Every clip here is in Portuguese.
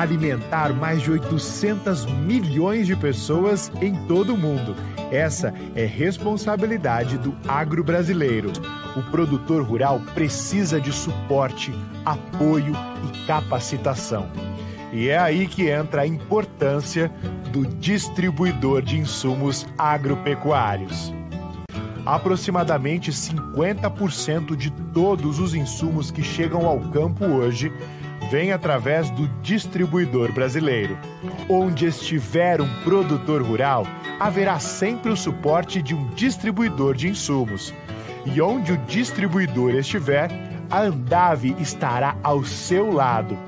alimentar mais de 800 milhões de pessoas em todo o mundo. Essa é responsabilidade do agro brasileiro. O produtor rural precisa de suporte, apoio e capacitação. E é aí que entra a importância do distribuidor de insumos agropecuários. Aproximadamente 50% de todos os insumos que chegam ao campo hoje vêm através do distribuidor brasileiro. Onde estiver um produtor rural, haverá sempre o suporte de um distribuidor de insumos. E onde o distribuidor estiver, a Andave estará ao seu lado.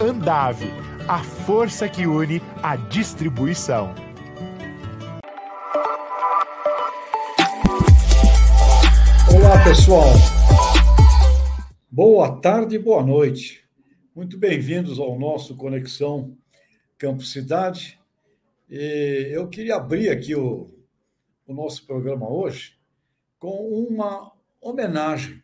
Andave, a força que une a distribuição. Olá, pessoal. Boa tarde, boa noite. Muito bem-vindos ao nosso Conexão Campo Cidade. E eu queria abrir aqui o, o nosso programa hoje com uma homenagem,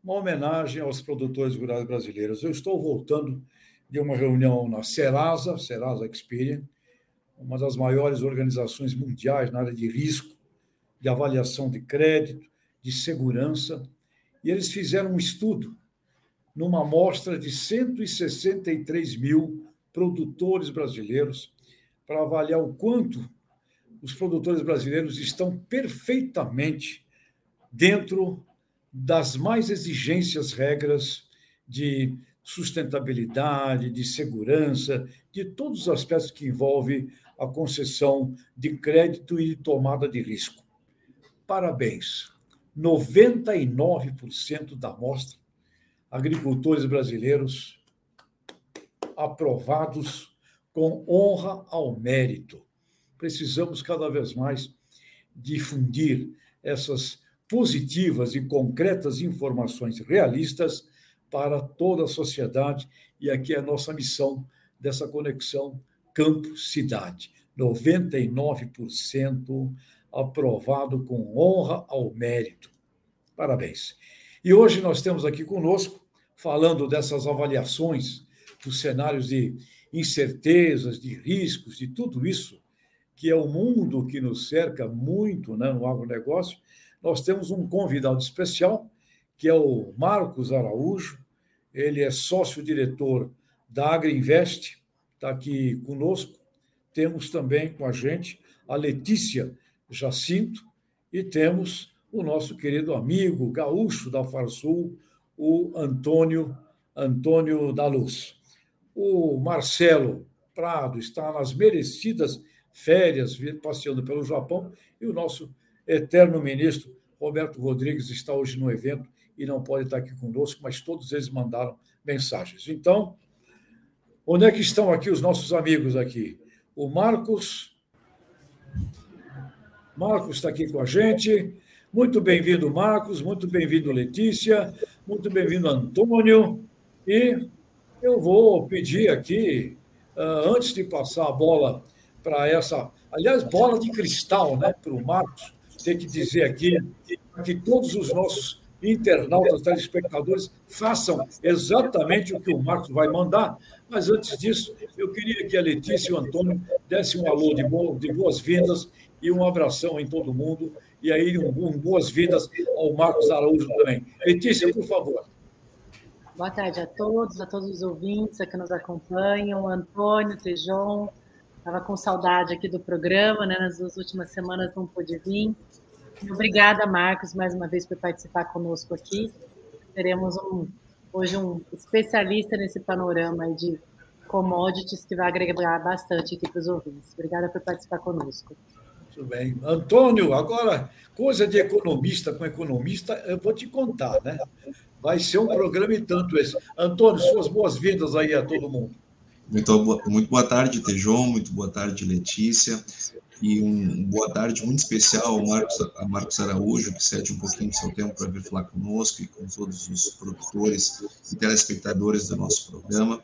uma homenagem aos produtores rurais brasileiros. Eu estou voltando de uma reunião na Serasa, Serasa Experian, uma das maiores organizações mundiais na área de risco, de avaliação de crédito, de segurança, e eles fizeram um estudo numa amostra de 163 mil produtores brasileiros para avaliar o quanto os produtores brasileiros estão perfeitamente dentro das mais exigências regras de sustentabilidade, de segurança, de todos os aspectos que envolvem a concessão de crédito e tomada de risco. Parabéns! 99% da amostra, agricultores brasileiros aprovados com honra ao mérito. Precisamos cada vez mais difundir essas positivas e concretas informações realistas para toda a sociedade, e aqui é a nossa missão dessa conexão campo-cidade. 99% aprovado com honra ao mérito. Parabéns. E hoje nós temos aqui conosco, falando dessas avaliações dos cenários de incertezas, de riscos, de tudo isso, que é o mundo que nos cerca muito né, no agronegócio, nós temos um convidado especial, que é o Marcos Araújo. Ele é sócio-diretor da Agriinvest, está aqui conosco. Temos também com a gente a Letícia Jacinto e temos o nosso querido amigo gaúcho da Farsul, o Antônio Antônio da Luz. O Marcelo Prado está nas merecidas férias, passeando pelo Japão, e o nosso eterno ministro Roberto Rodrigues está hoje no evento e não pode estar aqui conosco, mas todos eles mandaram mensagens. Então, onde é que estão aqui os nossos amigos aqui? O Marcos. Marcos está aqui com a gente. Muito bem-vindo, Marcos. Muito bem-vindo, Letícia. Muito bem-vindo, Antônio. E eu vou pedir aqui, ah, antes de passar a bola para essa, aliás, bola de cristal, né, para o Marcos, tem que dizer aqui que todos os nossos internautas, telespectadores, façam exatamente o que o Marcos vai mandar. Mas antes disso, eu queria que a Letícia e o Antônio dessem um alô de boas-vindas e um abração em todo mundo. E aí, um, um boas-vindas ao Marcos Araújo também. Letícia, por favor. Boa tarde a todos, a todos os ouvintes que nos acompanham. Antônio, Tejon, estava com saudade aqui do programa, né? Nas duas últimas semanas não pude vir. Obrigada, Marcos, mais uma vez por participar conosco aqui. Teremos um, hoje um especialista nesse panorama de commodities que vai agregar bastante aqui para os ouvintes. Obrigada por participar conosco. Muito bem. Antônio, agora, coisa de economista com economista, eu vou te contar, né? Vai ser um programa e tanto esse. Antônio, suas boas-vindas aí a todo mundo. Muito, muito boa tarde, Tejon, muito boa tarde, Letícia e um boa tarde muito especial ao Marcos, a Marcos Araújo, que cede um pouquinho do seu tempo para vir falar conosco e com todos os produtores e telespectadores do nosso programa.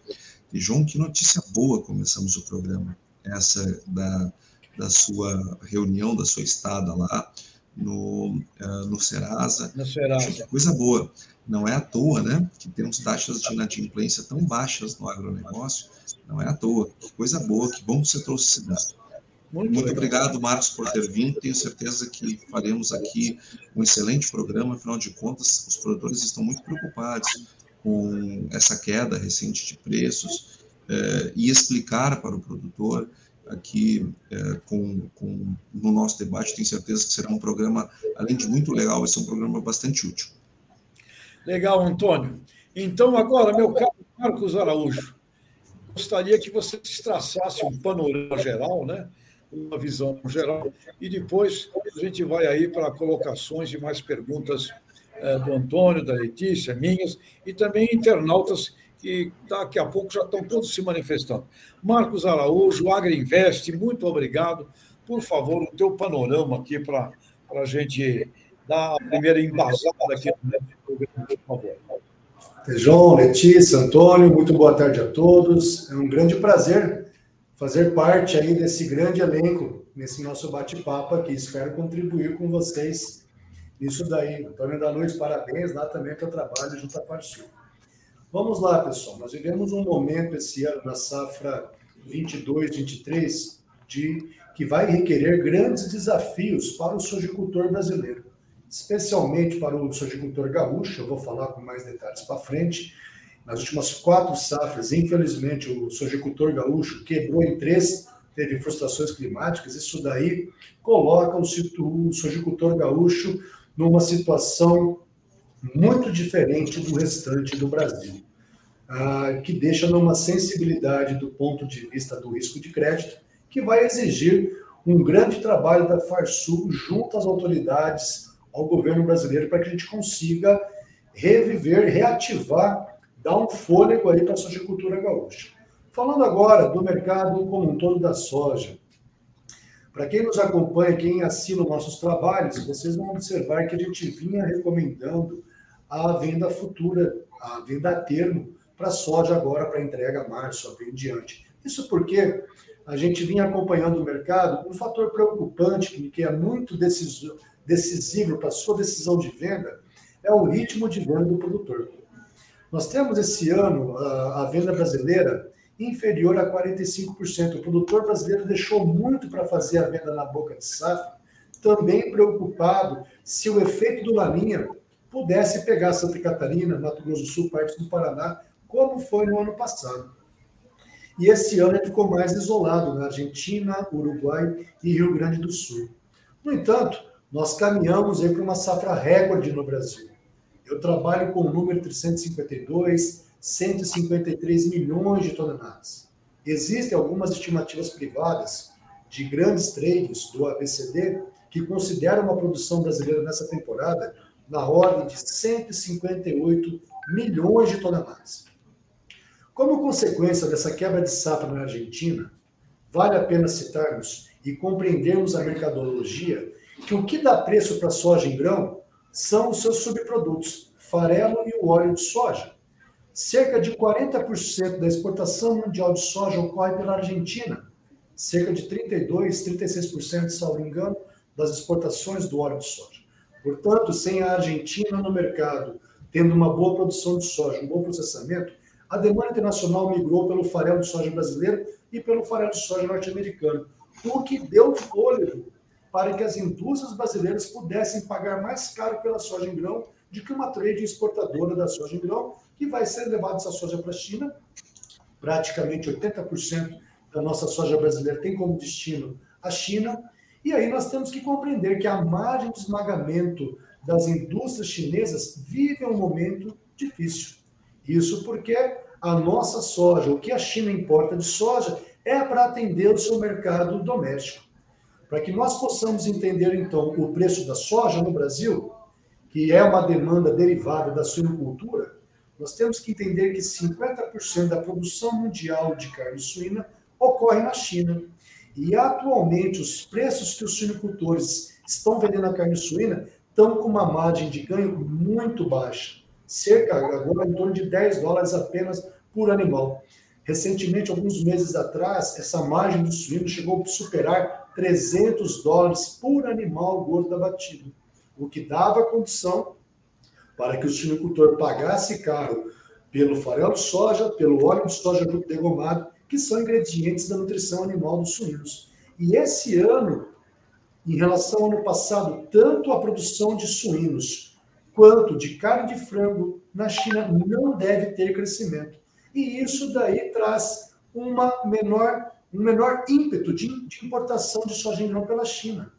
João, que notícia boa começamos o programa, essa da, da sua reunião, da sua estada lá no, uh, no Serasa. No Serasa. Coisa boa. Não é à toa, né, que temos taxas de inadimplência tão baixas no agronegócio. Não é à toa. Coisa boa, que bom que você trouxe esse dado. Muito, Muito obrigado, Marcos, por ter vindo. Tenho certeza que faremos aqui um excelente programa. Afinal de contas, os produtores estão muito preocupados com essa queda recente de preços eh, e explicar para o produtor aqui eh, com, com, no nosso debate. Tenho certeza que será um programa, além de muito legal, vai ser um programa bastante útil. Legal, Antônio. Então, agora, meu caro Marcos Araújo, gostaria que você traçasse um panorama geral, né? uma visão geral, e depois a gente vai aí para colocações e mais perguntas é, do Antônio, da Letícia, minhas, e também internautas que daqui a pouco já estão todos se manifestando. Marcos Araújo, Agriinvest, muito obrigado. Por favor, o teu panorama aqui para a gente dar a primeira embasada aqui no programa, por favor. João, Letícia, Antônio, muito boa tarde a todos. É um grande prazer fazer parte aí desse grande elenco, nesse nosso bate-papo aqui. Espero contribuir com vocês nisso daí. Antônio da Luz, parabéns lá também eu trabalho junto à Parsul. Vamos lá, pessoal. Nós vivemos um momento esse ano na safra 22, 23, de que vai requerer grandes desafios para o sojicultor brasileiro, especialmente para o sojicultor gaúcho. Eu vou falar com mais detalhes para frente nas últimas quatro safras, infelizmente, o sojicultor gaúcho quebrou em três, teve frustrações climáticas. Isso daí coloca o sojicultor gaúcho numa situação muito diferente do restante do Brasil, ah, que deixa numa sensibilidade do ponto de vista do risco de crédito, que vai exigir um grande trabalho da Farsul junto às autoridades, ao governo brasileiro, para que a gente consiga reviver, reativar dá um fôlego aí para a sojicultura gaúcha. Falando agora do mercado como um todo da soja. Para quem nos acompanha, quem assina nossos trabalhos, vocês vão observar que a gente vinha recomendando a venda futura, a venda a termo para soja agora para entrega março, abril em diante. Isso porque a gente vinha acompanhando o mercado, um fator preocupante que é muito decisivo para a sua decisão de venda é o ritmo de venda do produtor. Nós temos esse ano a venda brasileira inferior a 45%. O produtor brasileiro deixou muito para fazer a venda na boca de safra, também preocupado se o efeito do Laninha pudesse pegar Santa Catarina, Mato Grosso do Sul, parte do Paraná, como foi no ano passado. E esse ano ele ficou mais isolado na Argentina, Uruguai e Rio Grande do Sul. No entanto, nós caminhamos para uma safra recorde no Brasil. Eu trabalho com o número 352, 153 milhões de toneladas. Existem algumas estimativas privadas de grandes trades do ABCD que consideram uma produção brasileira nessa temporada na ordem de 158 milhões de toneladas. Como consequência dessa quebra de safra na Argentina, vale a pena citarmos e compreendermos a mercadologia que o que dá preço para soja em grão são os seus subprodutos, farelo e o óleo de soja. Cerca de 40% da exportação mundial de soja ocorre pela Argentina. Cerca de 32, 36%, salvo engano, das exportações do óleo de soja. Portanto, sem a Argentina no mercado, tendo uma boa produção de soja, um bom processamento, a demanda internacional migrou pelo farelo de soja brasileiro e pelo farelo de soja norte-americano, o que deu fôlego para que as indústrias brasileiras pudessem pagar mais caro pela soja em grão do que uma trade exportadora da soja em grão, que vai ser levada essa soja para a China. Praticamente 80% da nossa soja brasileira tem como destino a China. E aí nós temos que compreender que a margem de esmagamento das indústrias chinesas vive um momento difícil. Isso porque a nossa soja, o que a China importa de soja, é para atender o seu mercado doméstico. Para que nós possamos entender, então, o preço da soja no Brasil, que é uma demanda derivada da suinocultura, nós temos que entender que 50% da produção mundial de carne suína ocorre na China. E atualmente os preços que os suinocultores estão vendendo a carne suína estão com uma margem de ganho muito baixa, cerca agora em torno de 10 dólares apenas por animal. Recentemente, alguns meses atrás, essa margem do suíno chegou a superar 300 dólares por animal gordo abatido, o que dava condição para que o suinocultor pagasse caro pelo farelo de soja, pelo óleo de soja degomado, que são ingredientes da nutrição animal dos suínos. E esse ano, em relação ao ano passado, tanto a produção de suínos quanto de carne de frango na China não deve ter crescimento. E isso daí traz uma menor, um menor ímpeto de, de importação de soja não pela China.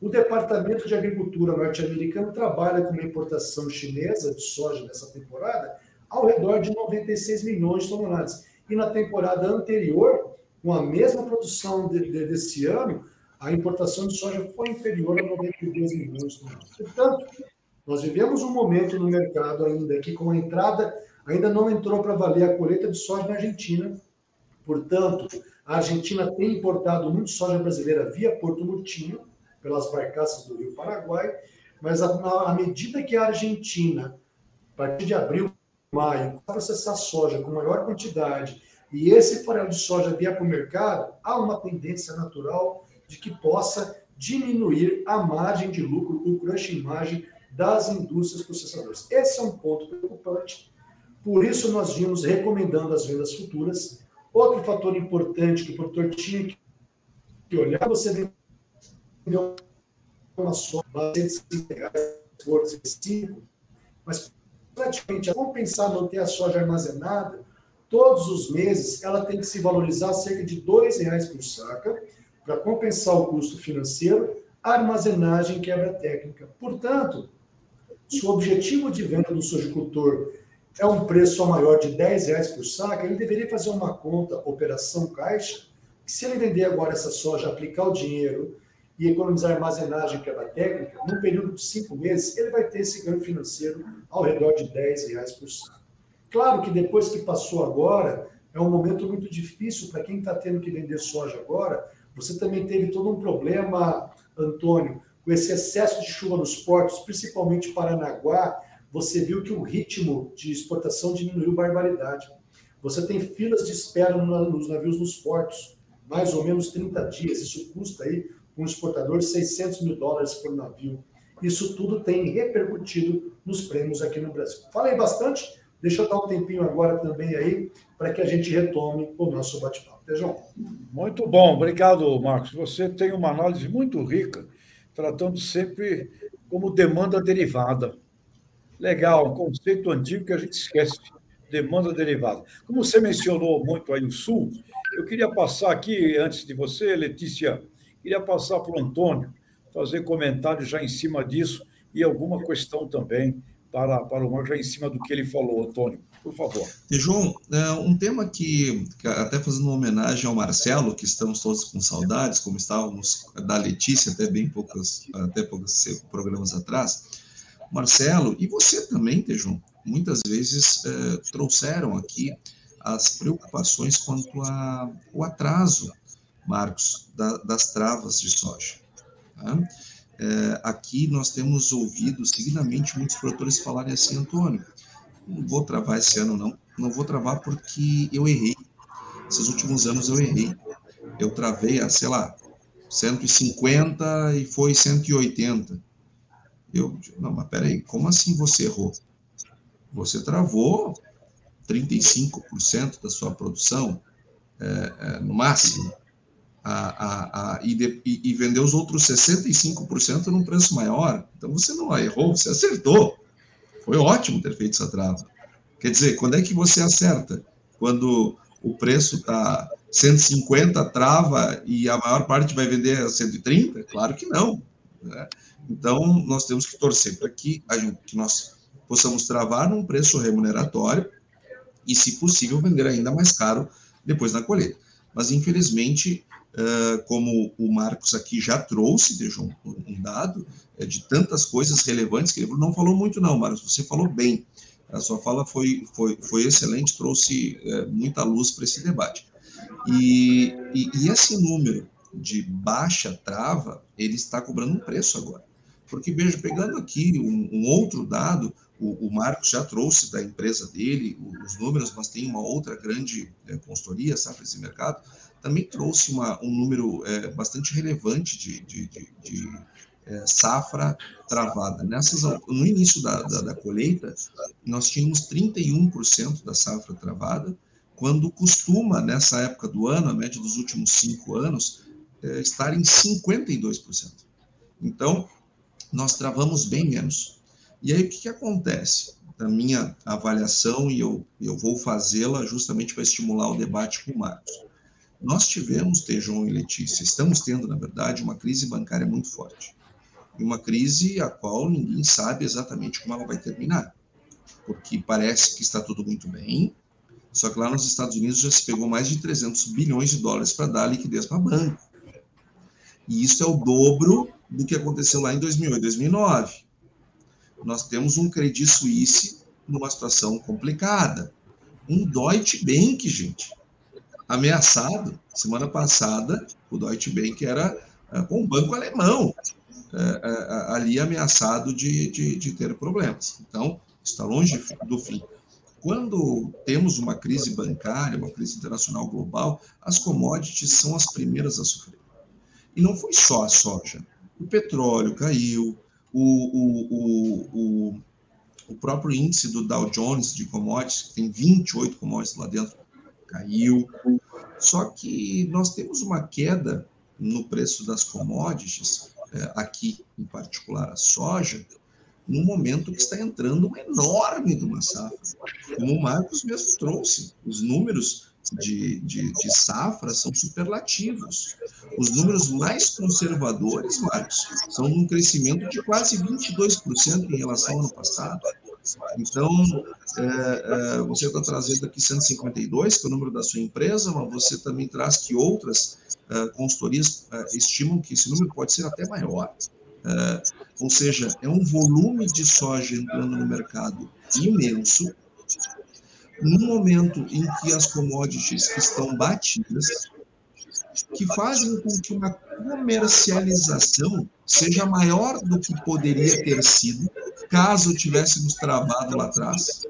O Departamento de Agricultura norte-americano trabalha com uma importação chinesa de soja nessa temporada ao redor de 96 milhões de toneladas. E na temporada anterior, com a mesma produção de, de, desse ano, a importação de soja foi inferior a 92 milhões de toneladas. Portanto, nós vivemos um momento no mercado ainda que, com a entrada, ainda não entrou para valer a colheita de soja na Argentina. Portanto, a Argentina tem importado muito soja brasileira via Porto Murtinho, pelas barcaças do Rio Paraguai, mas à medida que a Argentina, a partir de abril, maio, processar soja com maior quantidade e esse farelo de soja vier para o mercado, há uma tendência natural de que possa diminuir a margem de lucro, o crush margem das indústrias processadoras. Esse é um ponto preocupante. Por isso, nós vimos recomendando as vendas futuras. Outro fator importante que o produtor tinha que olhar, você vendeu uma de 105 reais por 5, mas praticamente compensar manter a soja armazenada, todos os meses ela tem que se valorizar cerca de R$ reais por saca para compensar o custo financeiro, armazenagem quebra técnica. Portanto, se o objetivo de venda do sojicultor é um preço maior de 10 reais por saca, ele deveria fazer uma conta, operação caixa, que se ele vender agora essa soja, aplicar o dinheiro e economizar armazenagem, que é da técnica, num período de cinco meses, ele vai ter esse ganho financeiro ao redor de 10 reais por saco. Claro que depois que passou agora, é um momento muito difícil para quem está tendo que vender soja agora. Você também teve todo um problema, Antônio, com esse excesso de chuva nos portos, principalmente Paranaguá. Você viu que o ritmo de exportação diminuiu barbaridade. Você tem filas de espera nos navios nos portos, mais ou menos 30 dias. Isso custa aí um exportador 600 mil dólares por navio. Isso tudo tem repercutido nos prêmios aqui no Brasil. Falei bastante, deixa eu dar um tempinho agora também aí para que a gente retome o nosso bate-papo. João? Muito bom, obrigado, Marcos. Você tem uma análise muito rica, tratando sempre como demanda derivada. Legal, um conceito antigo que a gente esquece, demanda derivada. Como você mencionou muito aí o Sul, eu queria passar aqui, antes de você, Letícia, Queria passar para o Antônio, fazer comentário já em cima disso e alguma questão também para, para o Marco, já em cima do que ele falou, Antônio. Por favor. E, João, é, um tema que, até fazendo uma homenagem ao Marcelo, que estamos todos com saudades, como estávamos da Letícia até bem poucos, até poucos programas atrás. Marcelo, e você também, Tejão, muitas vezes trouxeram aqui as preocupações quanto ao atraso Marcos, da, das travas de soja. Tá? É, aqui nós temos ouvido seguidamente muitos produtores falarem assim, Antônio, não vou travar esse ano não, não vou travar porque eu errei. Esses últimos anos eu errei. Eu travei a, sei lá, 150 e foi 180. Eu, não, mas peraí, como assim você errou? Você travou 35% da sua produção, é, é, no máximo a, a, a, e, de, e, vender os outros 65% num preço maior. Então você não errou, você acertou. Foi ótimo ter feito essa trava. Quer dizer, quando é que você acerta? Quando o preço está 150 trava e a maior parte vai vender a 130? Claro que não. Né? Então, nós temos que torcer para que, que nós possamos travar num preço remuneratório e, se possível, vender ainda mais caro depois da colheita. Mas, infelizmente, Uh, como o Marcos aqui já trouxe, um, um dado é, de tantas coisas relevantes que ele não falou muito não, Marcos, você falou bem. A sua fala foi, foi, foi excelente, trouxe é, muita luz para esse debate. E, e, e, esse número de baixa trava, ele está cobrando um preço agora. Porque, veja, pegando aqui um, um outro dado, o, o, Marcos já trouxe da empresa dele os números, mas tem uma outra grande é, consultoria, Safra esse mercado, também trouxe uma, um número é, bastante relevante de, de, de, é, safra travada. Nessas, no início da, da, da colheita, nós tínhamos 31% da safra travada, quando costuma, nessa época do ano, a média dos últimos cinco anos, é, estar em 52%. Então, nós travamos bem menos. E aí, o que, que acontece? Na minha avaliação, e eu, eu vou fazê-la justamente para estimular o debate com o Marcos. Nós tivemos, Tejon e Letícia, estamos tendo, na verdade, uma crise bancária muito forte e uma crise a qual ninguém sabe exatamente como ela vai terminar. Porque parece que está tudo muito bem, só que lá nos Estados Unidos já se pegou mais de 300 bilhões de dólares para dar liquidez para banco. E isso é o dobro do que aconteceu lá em 2008, 2009. Nós temos um Credit Suisse numa situação complicada. Um Deutsche Bank, gente, ameaçado. Semana passada, o Deutsche Bank era com um banco alemão é, ali ameaçado de, de, de, ter problemas. Então, está longe do fim. Quando temos uma crise bancária, uma crise internacional global, as commodities são as primeiras a sofrer. E não foi só a soja. O petróleo caiu, o, o, o, o, próprio índice do Dow Jones de commodities, que tem 28 commodities lá dentro, caiu. Só que nós temos uma queda no preço das commodities é, aqui em particular a soja, no momento que está entrando uma enorme de uma safra. Como o Marcos mesmo trouxe, os números de, de, de safra são superlativos. Os números mais conservadores, Marcos, são um crescimento de quase 22% em relação ao ano passado. Então, é, é, você está trazendo aqui 152, que é o número da sua empresa, mas você também traz que outras é, consultorias é, estimam que esse número pode ser até maior. É, ou seja, é um volume de soja entrando no mercado imenso, no momento em que as commodities estão batidas, que fazem com que uma comercialização seja maior do que poderia ter sido caso tivéssemos travado lá atrás.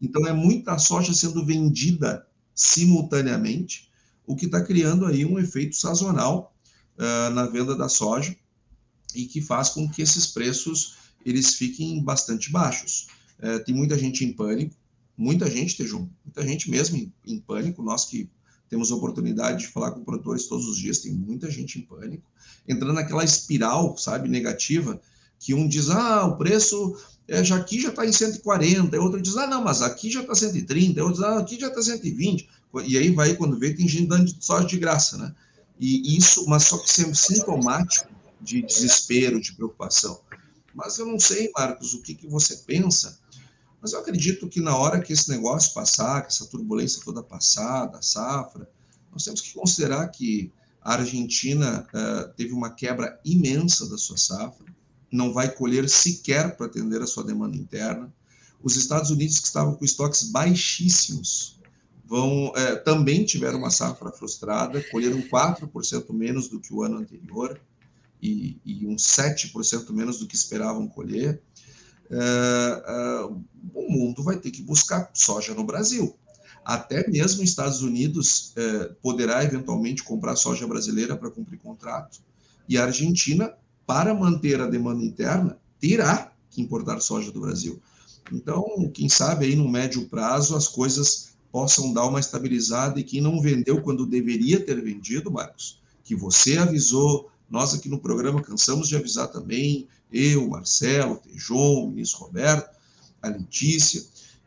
Então, é muita soja sendo vendida simultaneamente, o que está criando aí um efeito sazonal uh, na venda da soja e que faz com que esses preços eles fiquem bastante baixos. Uh, tem muita gente em pânico, muita gente, Tejum, muita gente mesmo em, em pânico, nós que temos oportunidade de falar com produtores todos os dias, tem muita gente em pânico, entrando naquela espiral, sabe, negativa, que um diz, ah, o preço é, já aqui já está em 140, e outro diz, ah, não, mas aqui já está 130, e outro diz, ah, aqui já está 120, e aí vai, quando vê, tem gente dando soja de graça, né? E isso, mas só que sempre sintomático de desespero, de preocupação. Mas eu não sei, Marcos, o que, que você pensa, mas eu acredito que na hora que esse negócio passar, que essa turbulência toda passar, da safra, nós temos que considerar que a Argentina uh, teve uma quebra imensa da sua safra, não vai colher sequer para atender a sua demanda interna. Os Estados Unidos, que estavam com estoques baixíssimos, vão é, também tiveram uma safra frustrada, colheram 4% menos do que o ano anterior e, e uns 7% menos do que esperavam colher. É, é, o mundo vai ter que buscar soja no Brasil. Até mesmo os Estados Unidos é, poderá eventualmente comprar soja brasileira para cumprir contrato. E a Argentina para manter a demanda interna, terá que importar soja do Brasil. Então, quem sabe aí no médio prazo as coisas possam dar uma estabilizada e quem não vendeu quando deveria ter vendido, Marcos, que você avisou, nós aqui no programa cansamos de avisar também, eu, Marcelo, Tejon, o ministro Roberto, a Letícia,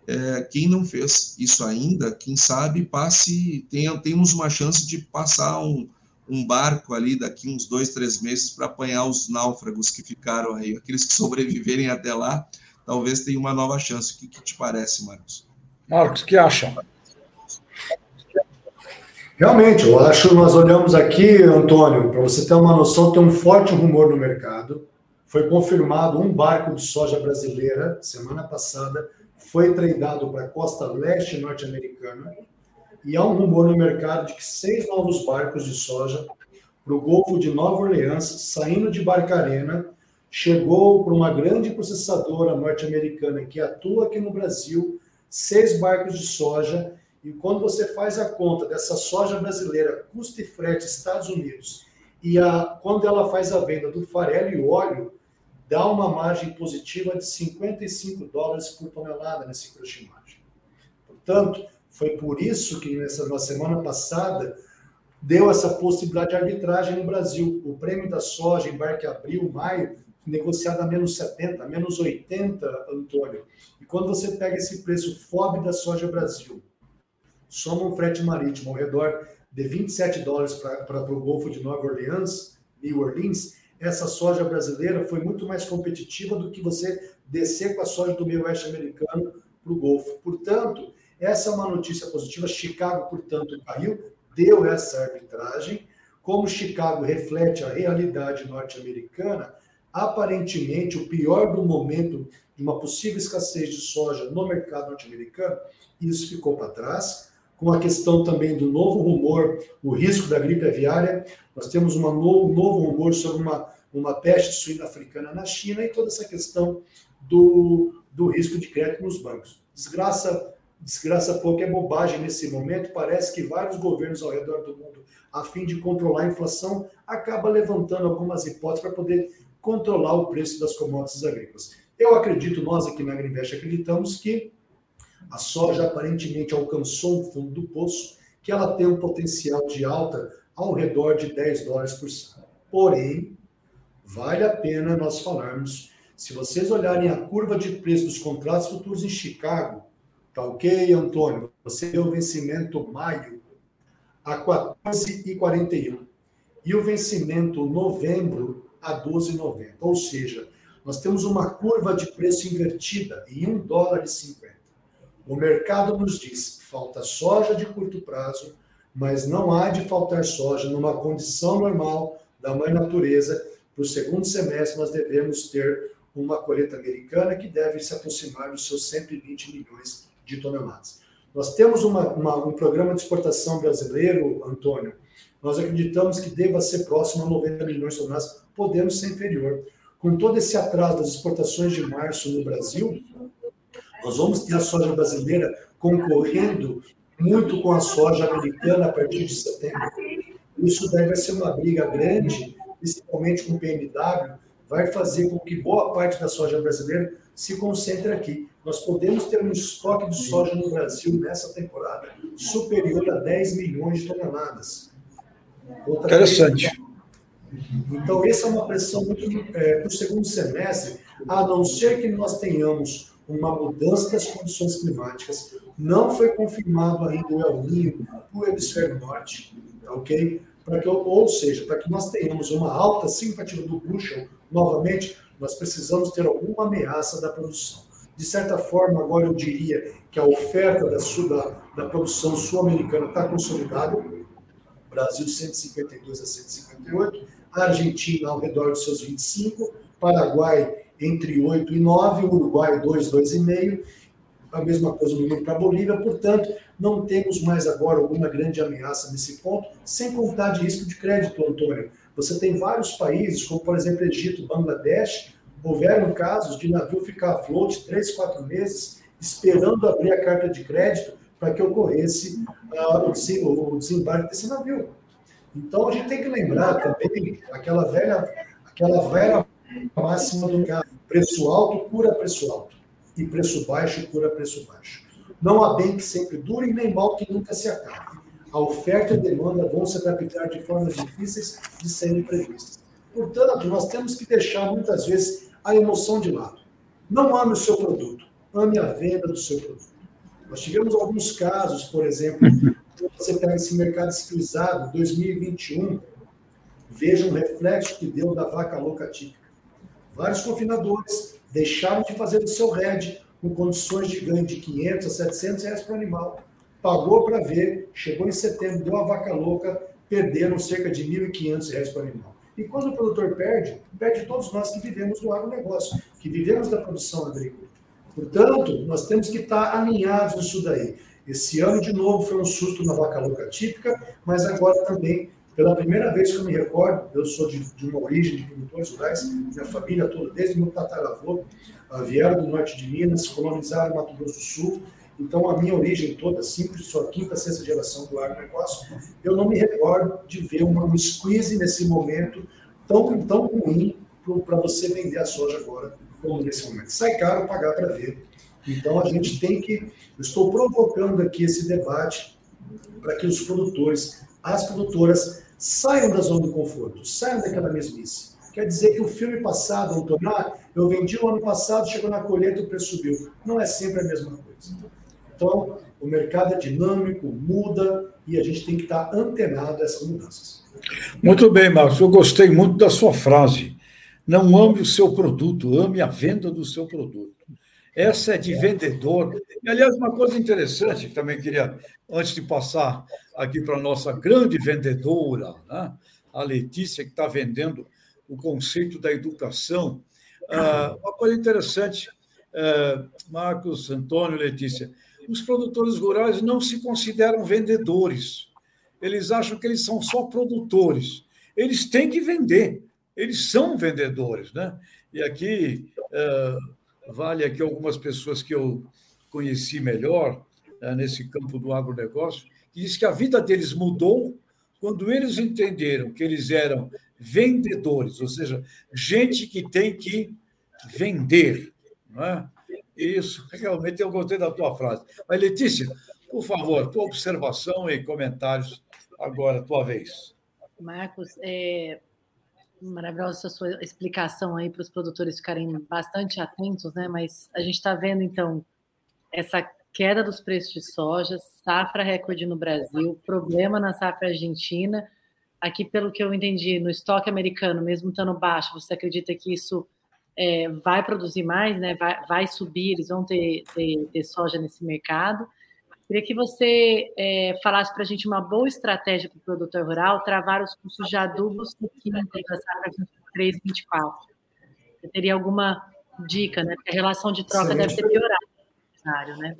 é, quem não fez isso ainda, quem sabe passe, tenha, temos uma chance de passar um, um barco ali daqui uns dois, três meses para apanhar os náufragos que ficaram aí. Aqueles que sobreviverem até lá, talvez tenham uma nova chance. O que, que te parece, Marcos? Marcos, que acha? Realmente, eu acho, nós olhamos aqui, Antônio, para você ter uma noção, tem um forte rumor no mercado. Foi confirmado um barco de soja brasileira, semana passada, foi treinado para a costa leste norte-americana e há um rumor no mercado de que seis novos barcos de soja para o Golfo de Nova Orleans, saindo de Barcarena, chegou para uma grande processadora norte-americana que atua aqui no Brasil, seis barcos de soja, e quando você faz a conta dessa soja brasileira, custo e frete Estados Unidos, e a, quando ela faz a venda do farelo e óleo, dá uma margem positiva de 55 dólares por tonelada nesse margin. Portanto, foi por isso que nessa, na semana passada deu essa possibilidade de arbitragem no Brasil. O prêmio da soja embarque abril, maio, negociado a menos 70, a menos 80, Antônio. E quando você pega esse preço FOB da soja Brasil, soma um frete marítimo ao redor de 27 dólares para o Golfo de Nova Orleans, New Orleans, essa soja brasileira foi muito mais competitiva do que você descer com a soja do meio oeste americano para o Golfo. Portanto, essa é uma notícia positiva. Chicago, portanto, caiu, deu essa arbitragem. Como Chicago reflete a realidade norte-americana, aparentemente o pior do momento de uma possível escassez de soja no mercado norte-americano, isso ficou para trás com a questão também do novo rumor, o risco da gripe aviária. Nós temos um novo rumor sobre uma, uma peste suína africana na China e toda essa questão do, do risco de crédito nos bancos. Desgraça, desgraça pouco é bobagem nesse momento. Parece que vários governos ao redor do mundo, a fim de controlar a inflação, acaba levantando algumas hipóteses para poder controlar o preço das commodities agrícolas. Eu acredito, nós aqui na Agriinvest acreditamos que a soja aparentemente alcançou o fundo do poço, que ela tem um potencial de alta ao redor de 10 dólares por saco. Porém, vale a pena nós falarmos, se vocês olharem a curva de preço dos contratos futuros em Chicago, tá ok, Antônio? Você deu o vencimento maio a 14,41 e o vencimento novembro a 12,90. Ou seja, nós temos uma curva de preço invertida em 1 dólar e 50. O mercado nos diz falta soja de curto prazo, mas não há de faltar soja numa condição normal da mãe natureza. Para o segundo semestre, nós devemos ter uma colheita americana que deve se aproximar dos seus 120 milhões de toneladas. Nós temos uma, uma, um programa de exportação brasileiro, Antônio. Nós acreditamos que deva ser próximo a 90 milhões de toneladas, podendo ser inferior. Com todo esse atraso das exportações de março no Brasil, nós vamos ter a soja brasileira concorrendo muito com a soja americana a partir de setembro. Isso deve ser uma briga grande, principalmente com o PMW, vai fazer com que boa parte da soja brasileira se concentre aqui. Nós podemos ter um estoque de soja no Brasil nessa temporada superior a 10 milhões de toneladas. Outra Interessante. Então, essa é uma pressão muito é, para o segundo semestre, a não ser que nós tenhamos uma mudança das condições climáticas. Não foi confirmado ainda o El Niño no hemisfério norte, tá ok? Para que, ou seja, para que nós tenhamos uma alta significativa do bushel, novamente, nós precisamos ter alguma ameaça da produção. De certa forma, agora eu diria que a oferta da, da, da produção sul-americana está consolidada. Brasil 152 a 158, a Argentina ao redor dos seus 25, Paraguai entre 8 e 9, o Uruguai 2, 2,5, a mesma coisa no número para a Bolívia, portanto, não temos mais agora alguma grande ameaça nesse ponto, sem contar de risco de crédito, Antônio. Você tem vários países, como por exemplo Egito, Bangladesh, houveram casos de navio ficar à flote três, quatro meses, esperando abrir a carta de crédito para que ocorresse uh, o desembarque desse navio. Então a gente tem que lembrar também aquela velha, aquela velha máxima do mercado. Preço alto cura preço alto. E preço baixo cura preço baixo. Não há bem que sempre dure, nem mal que nunca se acabe. A oferta e a demanda vão se adaptar de formas difíceis de serem previstas. Portanto, nós temos que deixar muitas vezes a emoção de lado. Não ame o seu produto, ame a venda do seu produto. Nós tivemos alguns casos, por exemplo, você pega esse mercado escrisado, 2021, veja um reflexo que deu da vaca louca típica. Vários confinadores deixaram de fazer o seu RED com condições de ganho de 500 a 700 reais para o animal. Pagou para ver, chegou em setembro, deu a vaca louca, perderam cerca de 1.500 reais para o animal. E quando o produtor perde, perde todos nós que vivemos do agronegócio, que vivemos da produção agrícola. Portanto, nós temos que estar alinhados nisso daí. Esse ano, de novo, foi um susto na vaca louca típica, mas agora também pela primeira vez que eu me recordo, eu sou de, de uma origem de produtores rurais, minha família toda, desde meu tataravô, vieram do norte de Minas, colonizaram Mato Grosso do Sul, Então, a minha origem toda, simples, sou a quinta, sexta geração do agronegócio, eu não me recordo de ver uma, um squeeze nesse momento tão, tão ruim para você vender a soja agora, como nesse momento. Sai caro pagar para ver. Então, a gente tem que. Eu estou provocando aqui esse debate para que os produtores, as produtoras, saiam da zona do conforto, saiam daquela mesmice. Quer dizer que o filme passado, Antônio, ah, eu vendi o ano passado, chegou na colheita, o preço subiu. Não é sempre a mesma coisa. Então, o mercado é dinâmico, muda e a gente tem que estar antenado a essas mudanças. Muito bem, Marcos. Eu gostei muito da sua frase. Não ame o seu produto, ame a venda do seu produto. Essa é de vendedor. E, aliás, uma coisa interessante que também queria, antes de passar aqui para a nossa grande vendedora, né? a Letícia, que está vendendo o conceito da educação. Uh, uma coisa interessante, uh, Marcos, Antônio, Letícia, os produtores rurais não se consideram vendedores. Eles acham que eles são só produtores. Eles têm que vender. Eles são vendedores, né? E aqui uh, vale aqui algumas pessoas que eu conheci melhor nesse campo do agronegócio, que diz que a vida deles mudou quando eles entenderam que eles eram vendedores, ou seja, gente que tem que vender. Não é? Isso, realmente eu gostei da tua frase. Mas, Letícia, por favor, tua observação e comentários agora, tua vez. Marcos, é maravilhosa sua explicação aí para os produtores ficarem bastante atentos, né? Mas a gente está vendo, então, essa queda dos preços de soja, safra recorde no Brasil, problema na safra argentina, Aqui, pelo que eu entendi, no estoque americano, mesmo estando baixo, você acredita que isso é, vai produzir mais, né? vai, vai subir, eles vão ter, ter, ter, soja nesse mercado. Queria que você é, falasse para a gente uma boa estratégia para o produtor rural travar os custos de adubos e químicos da safra 23 e 24. Você teria alguma dica, né? Porque a relação de troca Sim, deve ter piorado, né?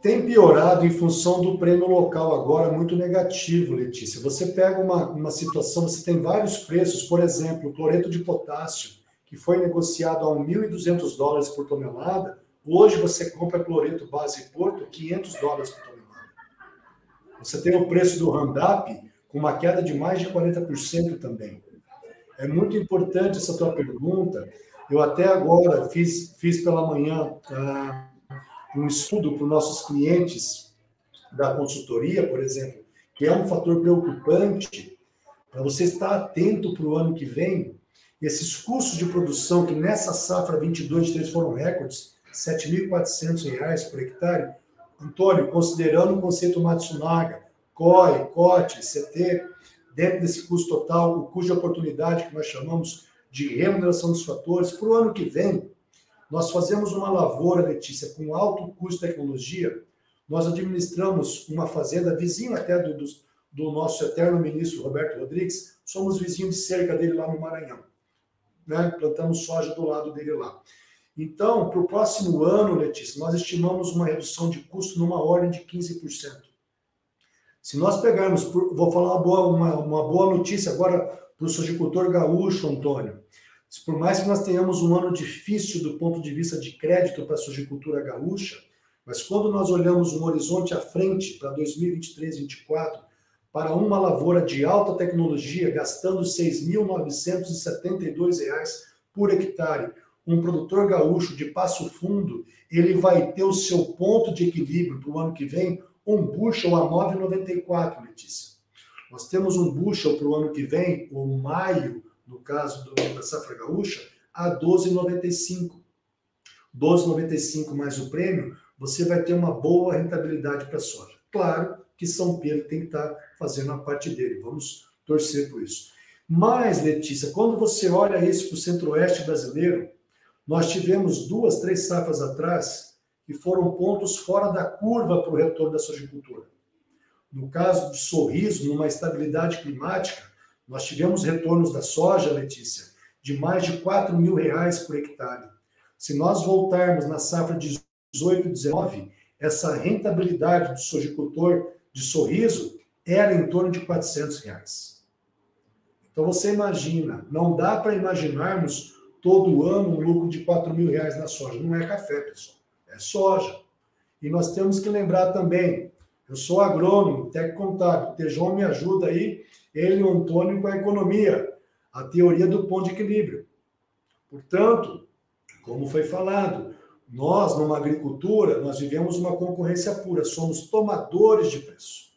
tem piorado em função do prêmio local agora muito negativo, Letícia. Você pega uma, uma situação, você tem vários preços, por exemplo, o cloreto de potássio, que foi negociado a 1.200 dólares por tonelada, hoje você compra cloreto base Porto 500 dólares por tonelada. Você tem o preço do Roundup com uma queda de mais de 40% também. É muito importante essa tua pergunta. Eu até agora fiz, fiz pela manhã... Ah, um estudo para os nossos clientes da consultoria, por exemplo, que é um fator preocupante para você estar atento para o ano que vem, esses custos de produção que nessa safra 22, 23 foram recordes, R$ 7.400 por hectare. Antônio, considerando o conceito Matsunaga, COI, COT, CT, dentro desse custo total, o custo de oportunidade que nós chamamos de remuneração dos fatores, para o ano que vem, nós fazemos uma lavoura, Letícia, com alto custo de tecnologia. Nós administramos uma fazenda vizinho até do, do, do nosso eterno ministro Roberto Rodrigues. Somos vizinhos de cerca dele lá no Maranhão. Né? Plantamos soja do lado dele lá. Então, para o próximo ano, Letícia, nós estimamos uma redução de custo numa ordem de 15%. Se nós pegarmos, vou falar uma boa, uma, uma boa notícia agora para o sojicultor gaúcho, Antônio por mais que nós tenhamos um ano difícil do ponto de vista de crédito para a sojicultura gaúcha, mas quando nós olhamos um horizonte à frente para 2023, 2024, para uma lavoura de alta tecnologia, gastando R$ 6.972 por hectare, um produtor gaúcho de Passo Fundo, ele vai ter o seu ponto de equilíbrio para o ano que vem, um bushel a 9,94, Letícia. Nós temos um bushel para o ano que vem, o maio, no caso do, da safra gaúcha, a 12,95. 12,95 mais o prêmio, você vai ter uma boa rentabilidade para a soja. Claro que São Pedro tem que estar tá fazendo a parte dele. Vamos torcer por isso. Mas, Letícia, quando você olha isso para o centro-oeste brasileiro, nós tivemos duas, três safras atrás que foram pontos fora da curva para o retorno da sojicultura. No caso de Sorriso, numa estabilidade climática, nós tivemos retornos da soja, Letícia, de mais de 4 mil reais por hectare. Se nós voltarmos na safra 18 19, essa rentabilidade do sojicultor de sorriso era em torno de 400 reais. Então você imagina, não dá para imaginarmos todo ano um lucro de 4 mil reais na soja. Não é café, pessoal. É soja. E nós temos que lembrar também, eu sou agrônomo, técnico contábil, o Tejon me ajuda aí, ele e o Antônio com a economia, a teoria do ponto de equilíbrio. Portanto, como foi falado, nós, numa agricultura, nós vivemos uma concorrência pura, somos tomadores de preço.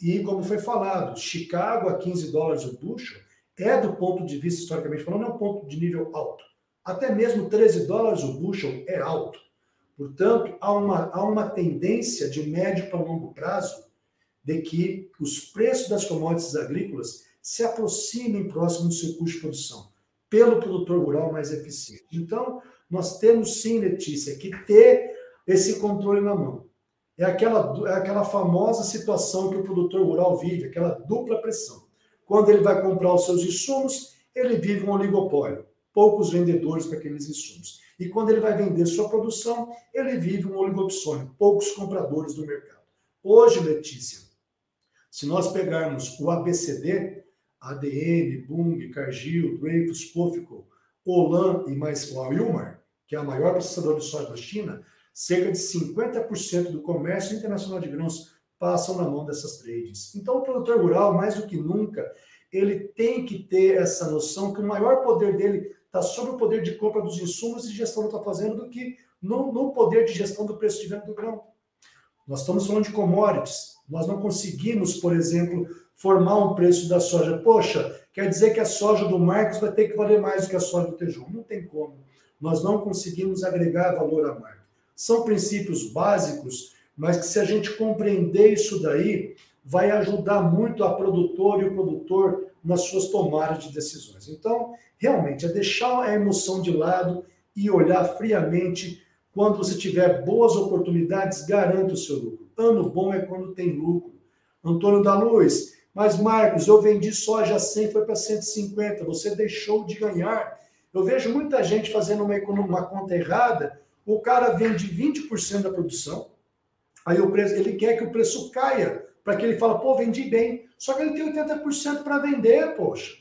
E, como foi falado, Chicago a 15 dólares o bushel é, do ponto de vista, historicamente falando, é um ponto de nível alto. Até mesmo 13 dólares o bushel é alto. Portanto, há uma, há uma tendência de médio para longo prazo de que os preços das commodities agrícolas se aproximem próximo do seu custo de produção, pelo produtor rural mais eficiente. Então, nós temos sim, Letícia, que ter esse controle na mão. É aquela, é aquela famosa situação que o produtor rural vive, aquela dupla pressão. Quando ele vai comprar os seus insumos, ele vive um oligopólio, poucos vendedores para aqueles insumos. E quando ele vai vender sua produção, ele vive um oligopsônio, poucos compradores do mercado. Hoje, Letícia, se nós pegarmos o ABCD, ADM, Bung, Cargill, Dreyfus, Cofico, Olan e mais o Wilmar, que é a maior processadora de soja da China, cerca de 50% do comércio internacional de grãos passam na mão dessas trades. Então, o produtor rural, mais do que nunca, ele tem que ter essa noção que o maior poder dele está sobre o poder de compra dos insumos e gestão que está fazendo do que no, no, poder de gestão do preço de venda do grão. Nós estamos falando de commodities. Nós não conseguimos, por exemplo, formar um preço da soja. Poxa, quer dizer que a soja do Marcos vai ter que valer mais do que a soja do Tejão. Não tem como. Nós não conseguimos agregar valor à marca. São princípios básicos, mas que se a gente compreender isso daí, vai ajudar muito a produtora e o produtor nas suas tomadas de decisões. Então, realmente, é deixar a emoção de lado e olhar friamente. Quando você tiver boas oportunidades, garanta o seu lucro. Ano bom é quando tem lucro. Antônio da Luz, mas Marcos, eu vendi soja 100, foi para 150, você deixou de ganhar. Eu vejo muita gente fazendo uma, uma conta errada, o cara vende 20% da produção, aí o preço, ele quer que o preço caia, para que ele fale, pô, vendi bem. Só que ele tem 80% para vender, poxa.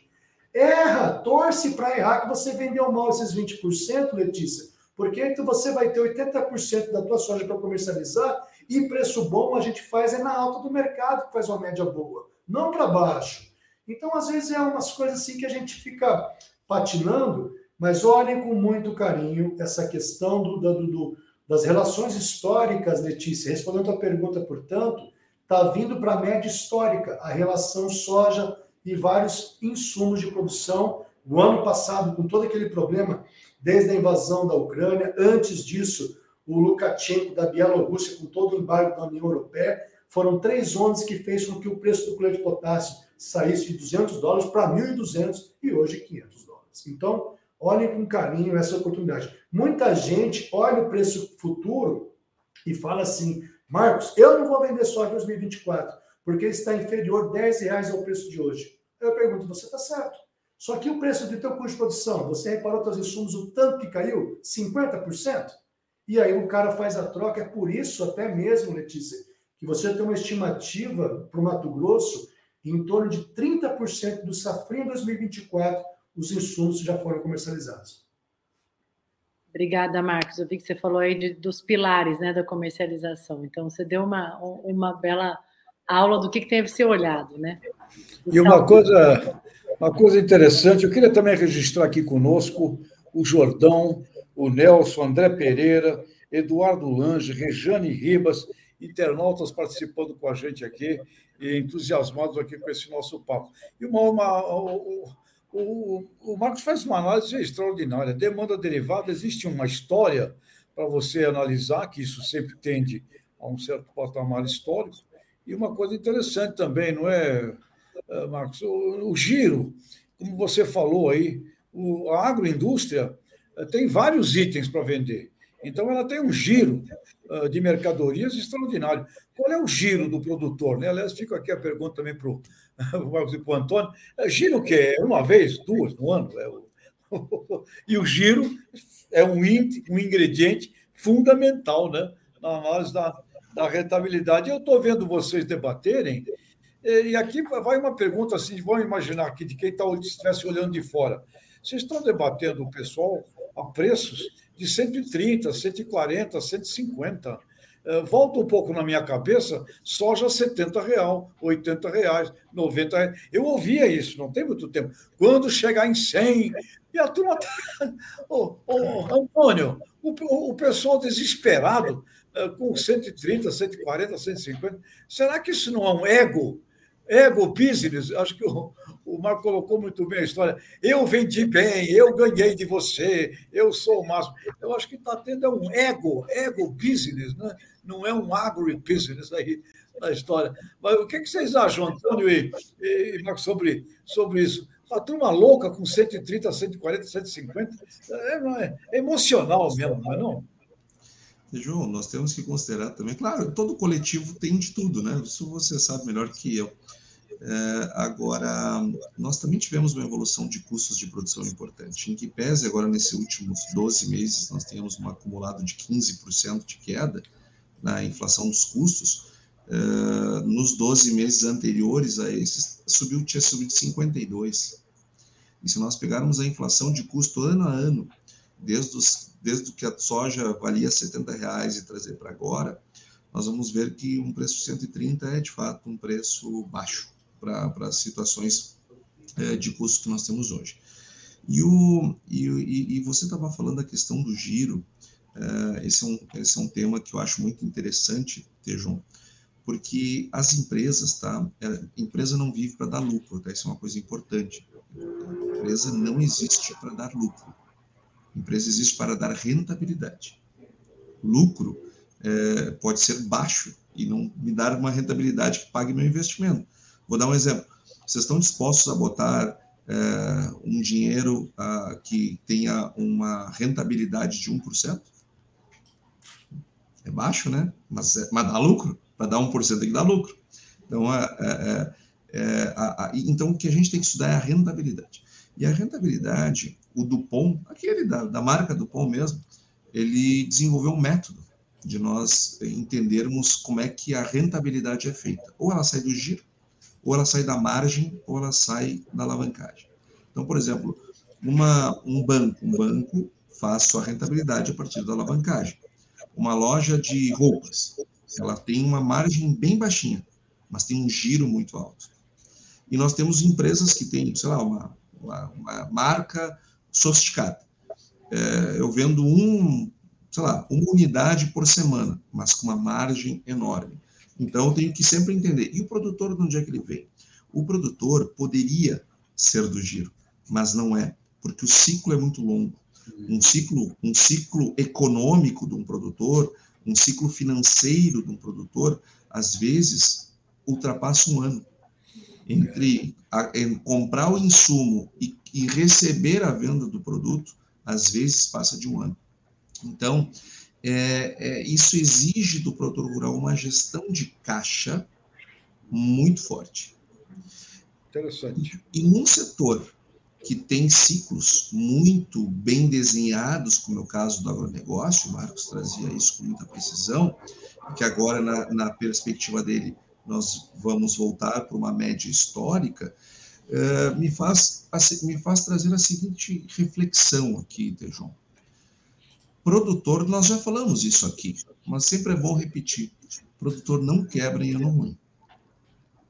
Erra, torce para errar que você vendeu mal esses 20%, Letícia, porque então você vai ter 80% da tua soja para comercializar e preço bom a gente faz é na alta do mercado que faz uma média boa, não para baixo. Então, às vezes, é umas coisas assim que a gente fica patinando, mas olhem com muito carinho essa questão do, do, do das relações históricas, Letícia. Respondendo a pergunta, portanto, está vindo para a média histórica a relação soja e vários insumos de produção. O ano passado, com todo aquele problema, desde a invasão da Ucrânia, antes disso, o Lukashenko da Bielorrússia, com todo o embargo da União Europeia, foram três ondas que fez com que o preço do cloreto de potássio saísse de 200 dólares para 1.200 e hoje 500 dólares. Então, olhem com carinho essa oportunidade. Muita gente olha o preço futuro e fala assim, Marcos, eu não vou vender só em 2024, porque está inferior 10 reais ao preço de hoje. Eu pergunto, você está certo. Só que o preço do teu custo de produção, você reparou os insumos, o tanto que caiu? 50%? E aí o cara faz a troca. É por isso, até mesmo, Letícia, que você tem uma estimativa para o Mato Grosso em torno de 30% do safrinha 2024, os insumos já foram comercializados. Obrigada, Marcos. Eu vi que você falou aí de, dos pilares né, da comercialização. Então, você deu uma, uma bela aula do que, que deve ser olhado, né? E uma coisa, uma coisa interessante, eu queria também registrar aqui conosco o Jordão, o Nelson, André Pereira, Eduardo Lange, Rejane Ribas, internautas participando com a gente aqui e entusiasmados aqui com esse nosso papo. E uma, uma o, o, o, Marcos faz uma análise extraordinária. Demanda derivada, existe uma história para você analisar, que isso sempre tende a um certo patamar histórico. E uma coisa interessante também, não é, eh, Marcos? O, o giro, como você falou aí, o, a agroindústria tem vários itens para vender. Então, ela tem um giro uh, de mercadorias extraordinário. Qual é o giro do produtor? Né? Aliás, fica aqui a pergunta também para o Antônio. É, giro o quê? É uma vez, duas no ano? É o... e o giro é um, um ingrediente fundamental né? na análise da, da rentabilidade. Eu estou vendo vocês debaterem, e aqui vai uma pergunta assim, vamos imaginar aqui de quem tá, estivesse olhando de fora. Vocês estão debatendo o pessoal a preços de 130, 140, 150. Volta um pouco na minha cabeça, soja 70 real, 80 reais, 90 reais. Eu ouvia isso, não tem muito tempo. Quando chegar em 100, e a turma tá... ô, Antônio, o, o pessoal desesperado, eh, com 130, 140, 150, será que isso não é um ego? Ego business, acho que o, o Marco colocou muito bem a história. Eu vendi bem, eu ganhei de você, eu sou o máximo. Eu acho que está tendo um ego, ego business, né? não é um agribusiness aí na história. Mas o que, que vocês acham, Antônio e, e Marco, sobre, sobre isso? A turma louca com 130, 140, 150 é, é, é emocional mesmo, não é não? João, nós temos que considerar também, claro, todo coletivo tem de tudo, né? Isso você sabe melhor que eu. É, agora, nós também tivemos uma evolução de custos de produção importante, em que pese agora nesses últimos 12 meses nós temos um acumulado de 15% de queda na inflação dos custos, é, nos 12 meses anteriores a esses, subiu, tinha subido de 52%. E se nós pegarmos a inflação de custo ano a ano, desde, os, desde que a soja valia 70 reais e trazer para agora, nós vamos ver que um preço 130 é de fato um preço baixo para situações é, de custo que nós temos hoje. E, o, e, e você estava falando da questão do giro, é, esse, é um, esse é um tema que eu acho muito interessante, Tejon, porque as empresas, tá? A é, empresa não vive para dar lucro, tá? Isso é uma coisa importante. A empresa não existe para dar lucro. A empresa existe para dar rentabilidade. Lucro é, pode ser baixo e não me dar uma rentabilidade que pague meu investimento. Vou dar um exemplo. Vocês estão dispostos a botar é, um dinheiro uh, que tenha uma rentabilidade de 1%? É baixo, né? Mas, é, mas dá lucro. Para dar 1% tem que dar lucro. Então, é, é, é, a, a, então, o que a gente tem que estudar é a rentabilidade. E a rentabilidade, o Dupont, aquele da, da marca Dupont mesmo, ele desenvolveu um método de nós entendermos como é que a rentabilidade é feita. Ou ela sai do giro, ou ela sai da margem, ou ela sai da alavancagem. Então, por exemplo, uma, um banco, um banco faz sua rentabilidade a partir da alavancagem. Uma loja de roupas, ela tem uma margem bem baixinha, mas tem um giro muito alto. E nós temos empresas que têm, sei lá, uma, uma, uma marca sofisticada. É, eu vendo um, sei lá, uma unidade por semana, mas com uma margem enorme. Então, eu tenho que sempre entender. E o produtor, de onde é que ele vem? O produtor poderia ser do giro, mas não é, porque o ciclo é muito longo. Um ciclo, um ciclo econômico de um produtor, um ciclo financeiro de um produtor, às vezes ultrapassa um ano entre a, em comprar o insumo e, e, receber a venda do produto, às vezes passa de um ano. Então, é, é, isso exige do produtor rural uma gestão de caixa muito forte. Interessante. E, e num setor que tem ciclos muito bem desenhados, como é o caso do agronegócio, o Marcos trazia isso com muita precisão, que agora, na, na perspectiva dele, nós vamos voltar para uma média histórica, uh, me, faz, me faz trazer a seguinte reflexão aqui, Tejon. Produtor, nós já falamos isso aqui, mas sempre é bom repetir. Produtor não quebra em ano ruim.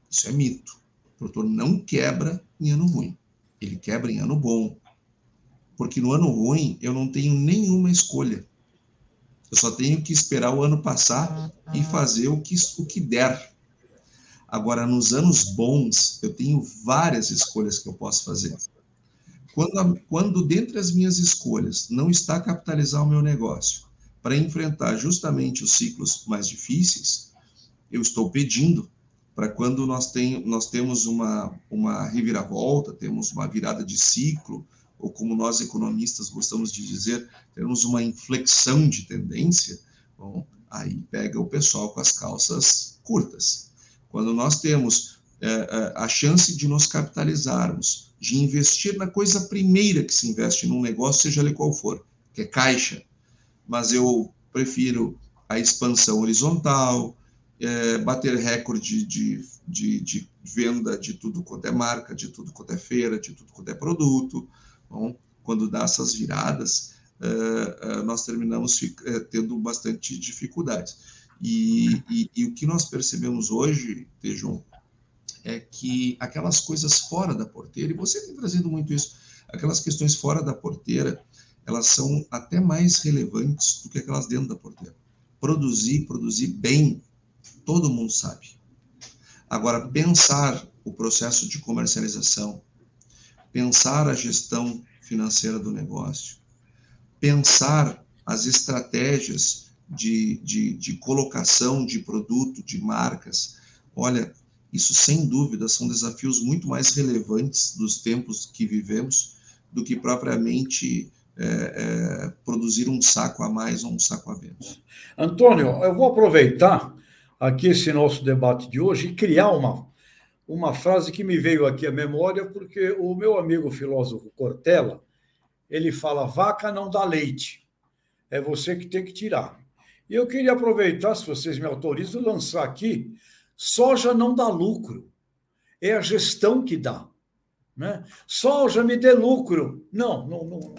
Isso é mito. Produtor não quebra em ano ruim. Ele quebra em ano bom. Porque no ano ruim eu não tenho nenhuma escolha. Eu só tenho que esperar o ano passar e fazer o que, o que der. Agora, nos anos bons, eu tenho várias escolhas que eu posso fazer. Quando, quando dentre as minhas escolhas não está capitalizar o meu negócio para enfrentar justamente os ciclos mais difíceis, eu estou pedindo para quando nós, tem, nós temos uma, uma reviravolta, temos uma virada de ciclo, ou como nós economistas gostamos de dizer, temos uma inflexão de tendência, bom, aí pega o pessoal com as calças curtas. Quando nós temos é, é, a chance de nos capitalizarmos, de investir na coisa primeira que se investe num negócio, seja ele qual for, que é caixa, mas eu prefiro a expansão horizontal, é, bater recorde de, de, de, venda de tudo quanto é marca, de tudo quanto é feira, de tudo quanto é produto. Bom, quando dá essas viradas, nós terminamos tendo bastante dificuldades. E, e, e, o que nós percebemos hoje, Tejon, é que aquelas coisas fora da porteira, e você tem trazido muito isso, aquelas questões fora da porteira, elas são até mais relevantes do que aquelas dentro da porteira. Produzir, produzir bem, todo mundo sabe. Agora, pensar o processo de comercialização, pensar a gestão financeira do negócio, pensar as estratégias de, de, de colocação de produto, de marcas. Olha, isso sem dúvida são desafios muito mais relevantes dos tempos que vivemos do que propriamente é, é, produzir um saco a mais ou um saco a menos. Antônio, eu vou aproveitar aqui esse nosso debate de hoje e criar uma, uma frase que me veio aqui à memória, porque o meu amigo filósofo Cortella, ele fala, vaca não dá leite, é você que tem que tirar. E eu queria aproveitar, se vocês me autorizam, lançar aqui, soja não dá lucro, é a gestão que dá. Né? Soja me dê lucro. Não, não, não.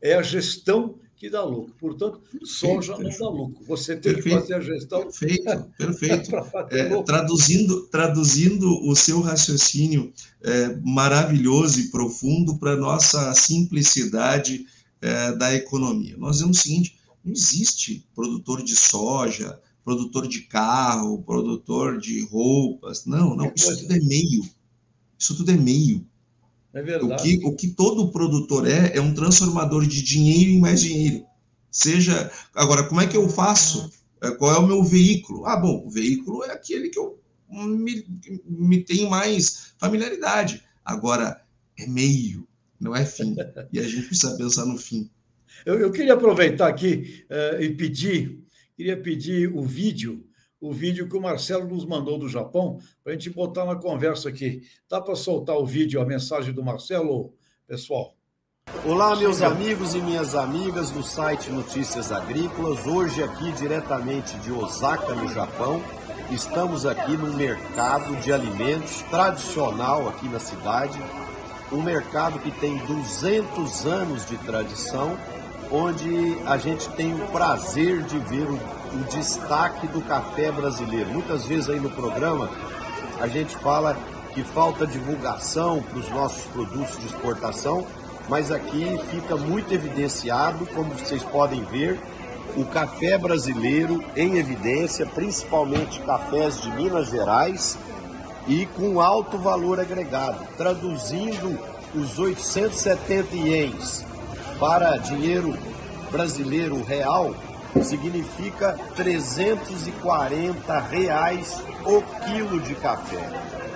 É a gestão que dá lucro. Portanto, soja não dá lucro. Você tem perfeito, que fazer a gestão. Perfeito, perfeito. é, traduzindo, traduzindo o seu raciocínio é, maravilhoso e profundo para a nossa simplicidade é, da economia. Nós dizemos o seguinte: não existe produtor de soja, produtor de carro, produtor de roupas. Não, não, isso tudo é meio. Isso tudo é meio. É verdade. O que, o que todo produtor é, é um transformador de dinheiro em mais dinheiro. Seja. Agora, como é que eu faço? É, qual é o meu veículo? Ah, bom, o veículo é aquele que eu me, me tenho mais familiaridade. Agora, é meio, não é fim. E a gente precisa pensar no fim. Eu, eu queria aproveitar aqui uh, e pedir, queria pedir o vídeo o vídeo que o Marcelo nos mandou do Japão, para a gente botar na conversa aqui. Dá para soltar o vídeo, a mensagem do Marcelo, pessoal? Olá, meus amigos e minhas amigas do site Notícias Agrícolas. Hoje, aqui diretamente de Osaka, no Japão, estamos aqui no mercado de alimentos tradicional aqui na cidade. Um mercado que tem 200 anos de tradição, onde a gente tem o prazer de ver o o destaque do café brasileiro. Muitas vezes aí no programa a gente fala que falta divulgação para os nossos produtos de exportação, mas aqui fica muito evidenciado, como vocês podem ver, o café brasileiro em evidência, principalmente cafés de Minas Gerais e com alto valor agregado, traduzindo os 870 ienes para dinheiro brasileiro real, significa 340 reais o quilo de café.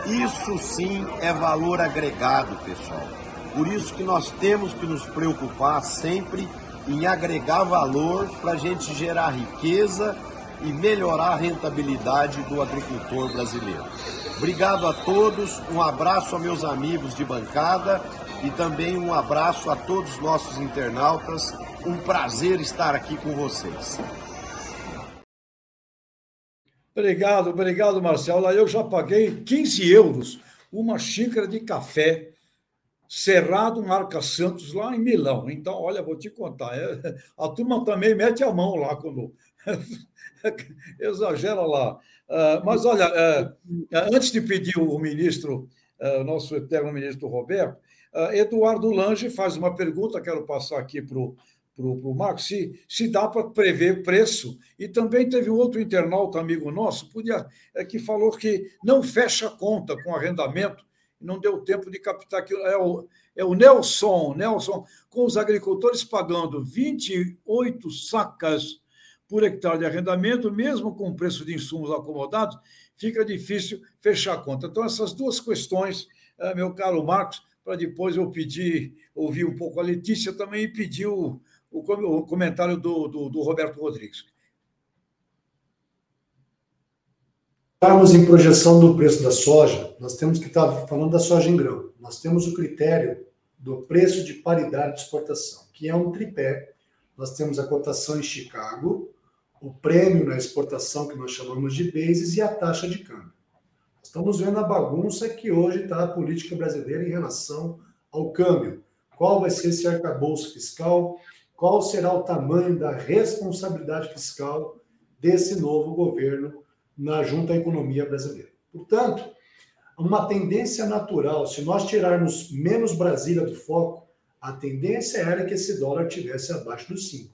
Isso sim é valor agregado, pessoal. Por isso que nós temos que nos preocupar sempre em agregar valor para a gente gerar riqueza e melhorar a rentabilidade do agricultor brasileiro. Obrigado a todos, um abraço a meus amigos de bancada e também um abraço a todos os nossos internautas um prazer estar aqui com vocês. Obrigado, obrigado, Marcelo. Eu já paguei 15 euros uma xícara de café Cerrado Marca Santos lá em Milão. Então, olha, vou te contar, é, a turma também mete a mão lá quando exagera lá. Uh, mas olha, uh, antes de pedir o ministro, nosso eterno ministro Roberto, Eduardo Lange faz uma pergunta, quero passar aqui para o Marcos, se, se dá para prever preço. E também teve um outro internauta, amigo nosso, podia, é, que falou que não fecha conta com arrendamento, não deu tempo de captar aquilo. É o, é o Nelson, Nelson, com os agricultores pagando 28 sacas por hectare de arrendamento, mesmo com o preço de insumos acomodados, fica difícil fechar a conta. Então, essas duas questões, é, meu caro Marcos, para depois eu pedir, ouvir um pouco a Letícia também e pedir o, o comentário do, do, do Roberto Rodrigues. Estamos em projeção do preço da soja, nós temos que estar falando da soja em grão. Nós temos o critério do preço de paridade de exportação, que é um tripé. Nós temos a cotação em Chicago, o prêmio na exportação, que nós chamamos de bases, e a taxa de câmbio. Estamos vendo a bagunça que hoje está a política brasileira em relação ao câmbio. Qual vai ser esse arcabouço fiscal? qual será o tamanho da responsabilidade fiscal desse novo governo na junta à economia brasileira. Portanto, uma tendência natural, se nós tirarmos menos Brasília do foco, a tendência era que esse dólar tivesse abaixo dos 5.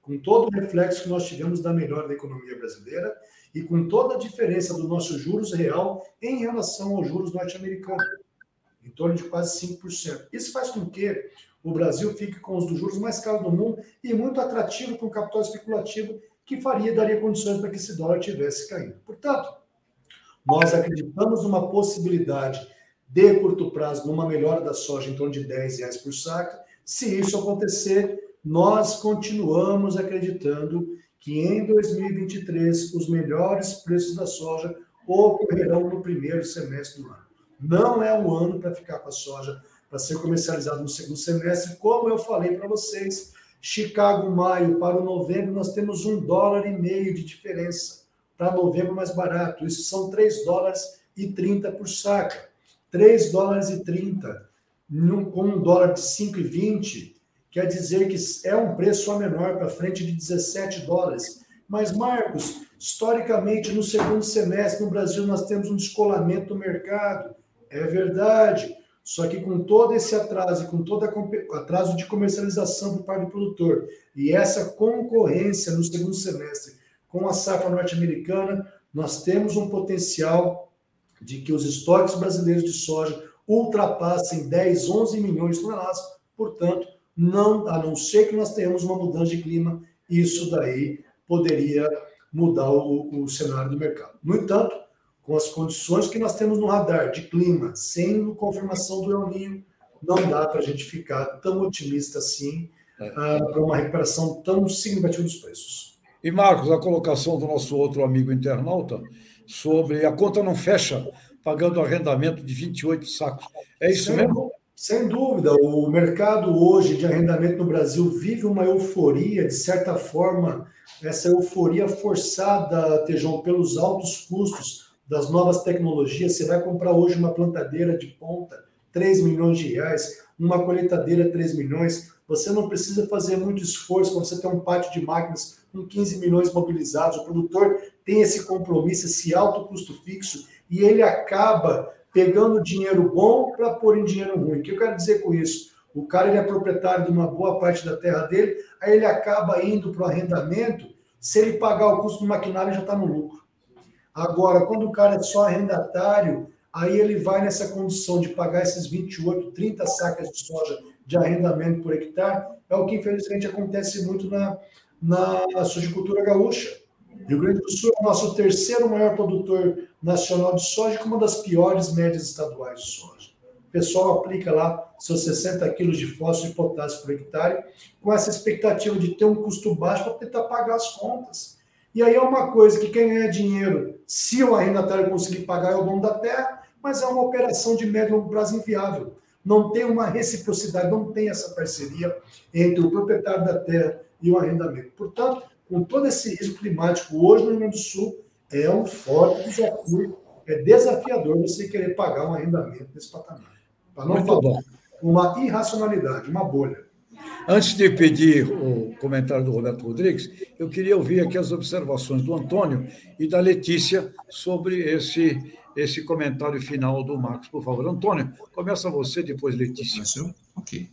Com todo o reflexo que nós tivemos da melhora da economia brasileira e com toda a diferença do nosso juros real em relação aos juros norte-americanos, em torno de quase 5%. Isso faz com que o Brasil fique com os dos juros mais caros do mundo e muito atrativo para o capital especulativo que faria daria condições para que esse dólar tivesse caído. Portanto, nós acreditamos numa possibilidade de curto prazo, numa melhora da soja em torno de 10 reais por saca. Se isso acontecer, nós continuamos acreditando que em 2023 os melhores preços da soja ocorrerão no primeiro semestre do ano. Não é um ano para ficar com a soja para ser comercializado no segundo semestre, como eu falei para vocês. Chicago, maio para o novembro, nós temos um dólar e meio de diferença para novembro mais barato. Isso são 3 dólares e 30 por saca. 3 dólares e 30 com um dólar de 5,20 quer dizer que é um preço a menor para frente de 17 dólares. Mas, Marcos, historicamente, no segundo semestre no Brasil nós temos um descolamento do mercado. É verdade. Só que com todo esse atraso com todo atraso de comercialização por parte do produtor e essa concorrência no segundo semestre com a safra norte-americana, nós temos um potencial de que os estoques brasileiros de soja ultrapassem 10, 11 milhões de toneladas. Portanto, não, a não ser que nós tenhamos uma mudança de clima, isso daí poderia mudar o, o cenário do mercado. No entanto, com as condições que nós temos no radar de clima, sem confirmação do El Ninho, não dá para a gente ficar tão otimista assim é. uh, para uma recuperação tão significativa dos preços. E, Marcos, a colocação do nosso outro amigo internauta sobre a conta não fecha pagando arrendamento de 28 sacos. É isso sem, mesmo? Sem dúvida. O mercado hoje de arrendamento no Brasil vive uma euforia, de certa forma, essa euforia forçada, Tejão, pelos altos custos das novas tecnologias. Você vai comprar hoje uma plantadeira de ponta, 3 milhões de reais, uma colheitadeira, 3 milhões. Você não precisa fazer muito esforço para você ter um pátio de máquinas com 15 milhões mobilizados. O produtor tem esse compromisso, esse alto custo fixo, e ele acaba pegando dinheiro bom para pôr em dinheiro ruim. O que eu quero dizer com isso? O cara ele é proprietário de uma boa parte da terra dele, aí ele acaba indo para o arrendamento. Se ele pagar o custo do maquinário, já está no lucro. Agora, quando o cara é só arrendatário, aí ele vai nessa condição de pagar esses 28, 30 sacas de soja de arrendamento por hectare, é o que infelizmente acontece muito na, na sojicultura gaúcha. Rio Grande do Sul é o nosso terceiro maior produtor nacional de soja, com uma das piores médias estaduais de soja. O pessoal aplica lá seus 60 quilos de fósforo e potássio por hectare, com essa expectativa de ter um custo baixo para tentar pagar as contas. E aí é uma coisa que quem ganha dinheiro, se o arrendatário conseguir pagar, é o dono da terra, mas é uma operação de médio e longo prazo inviável. Não tem uma reciprocidade, não tem essa parceria entre o proprietário da terra e o arrendamento. Portanto, com todo esse risco climático hoje no Rio Grande do Sul, é um forte desafio, é desafiador você querer pagar um arrendamento nesse patamar. Para não Muito falar bom. uma irracionalidade, uma bolha. Antes de pedir o comentário do Roberto Rodrigues, eu queria ouvir aqui as observações do Antônio e da Letícia sobre esse, esse comentário final do Marcos, por favor. Antônio, começa você, depois Letícia. Ok.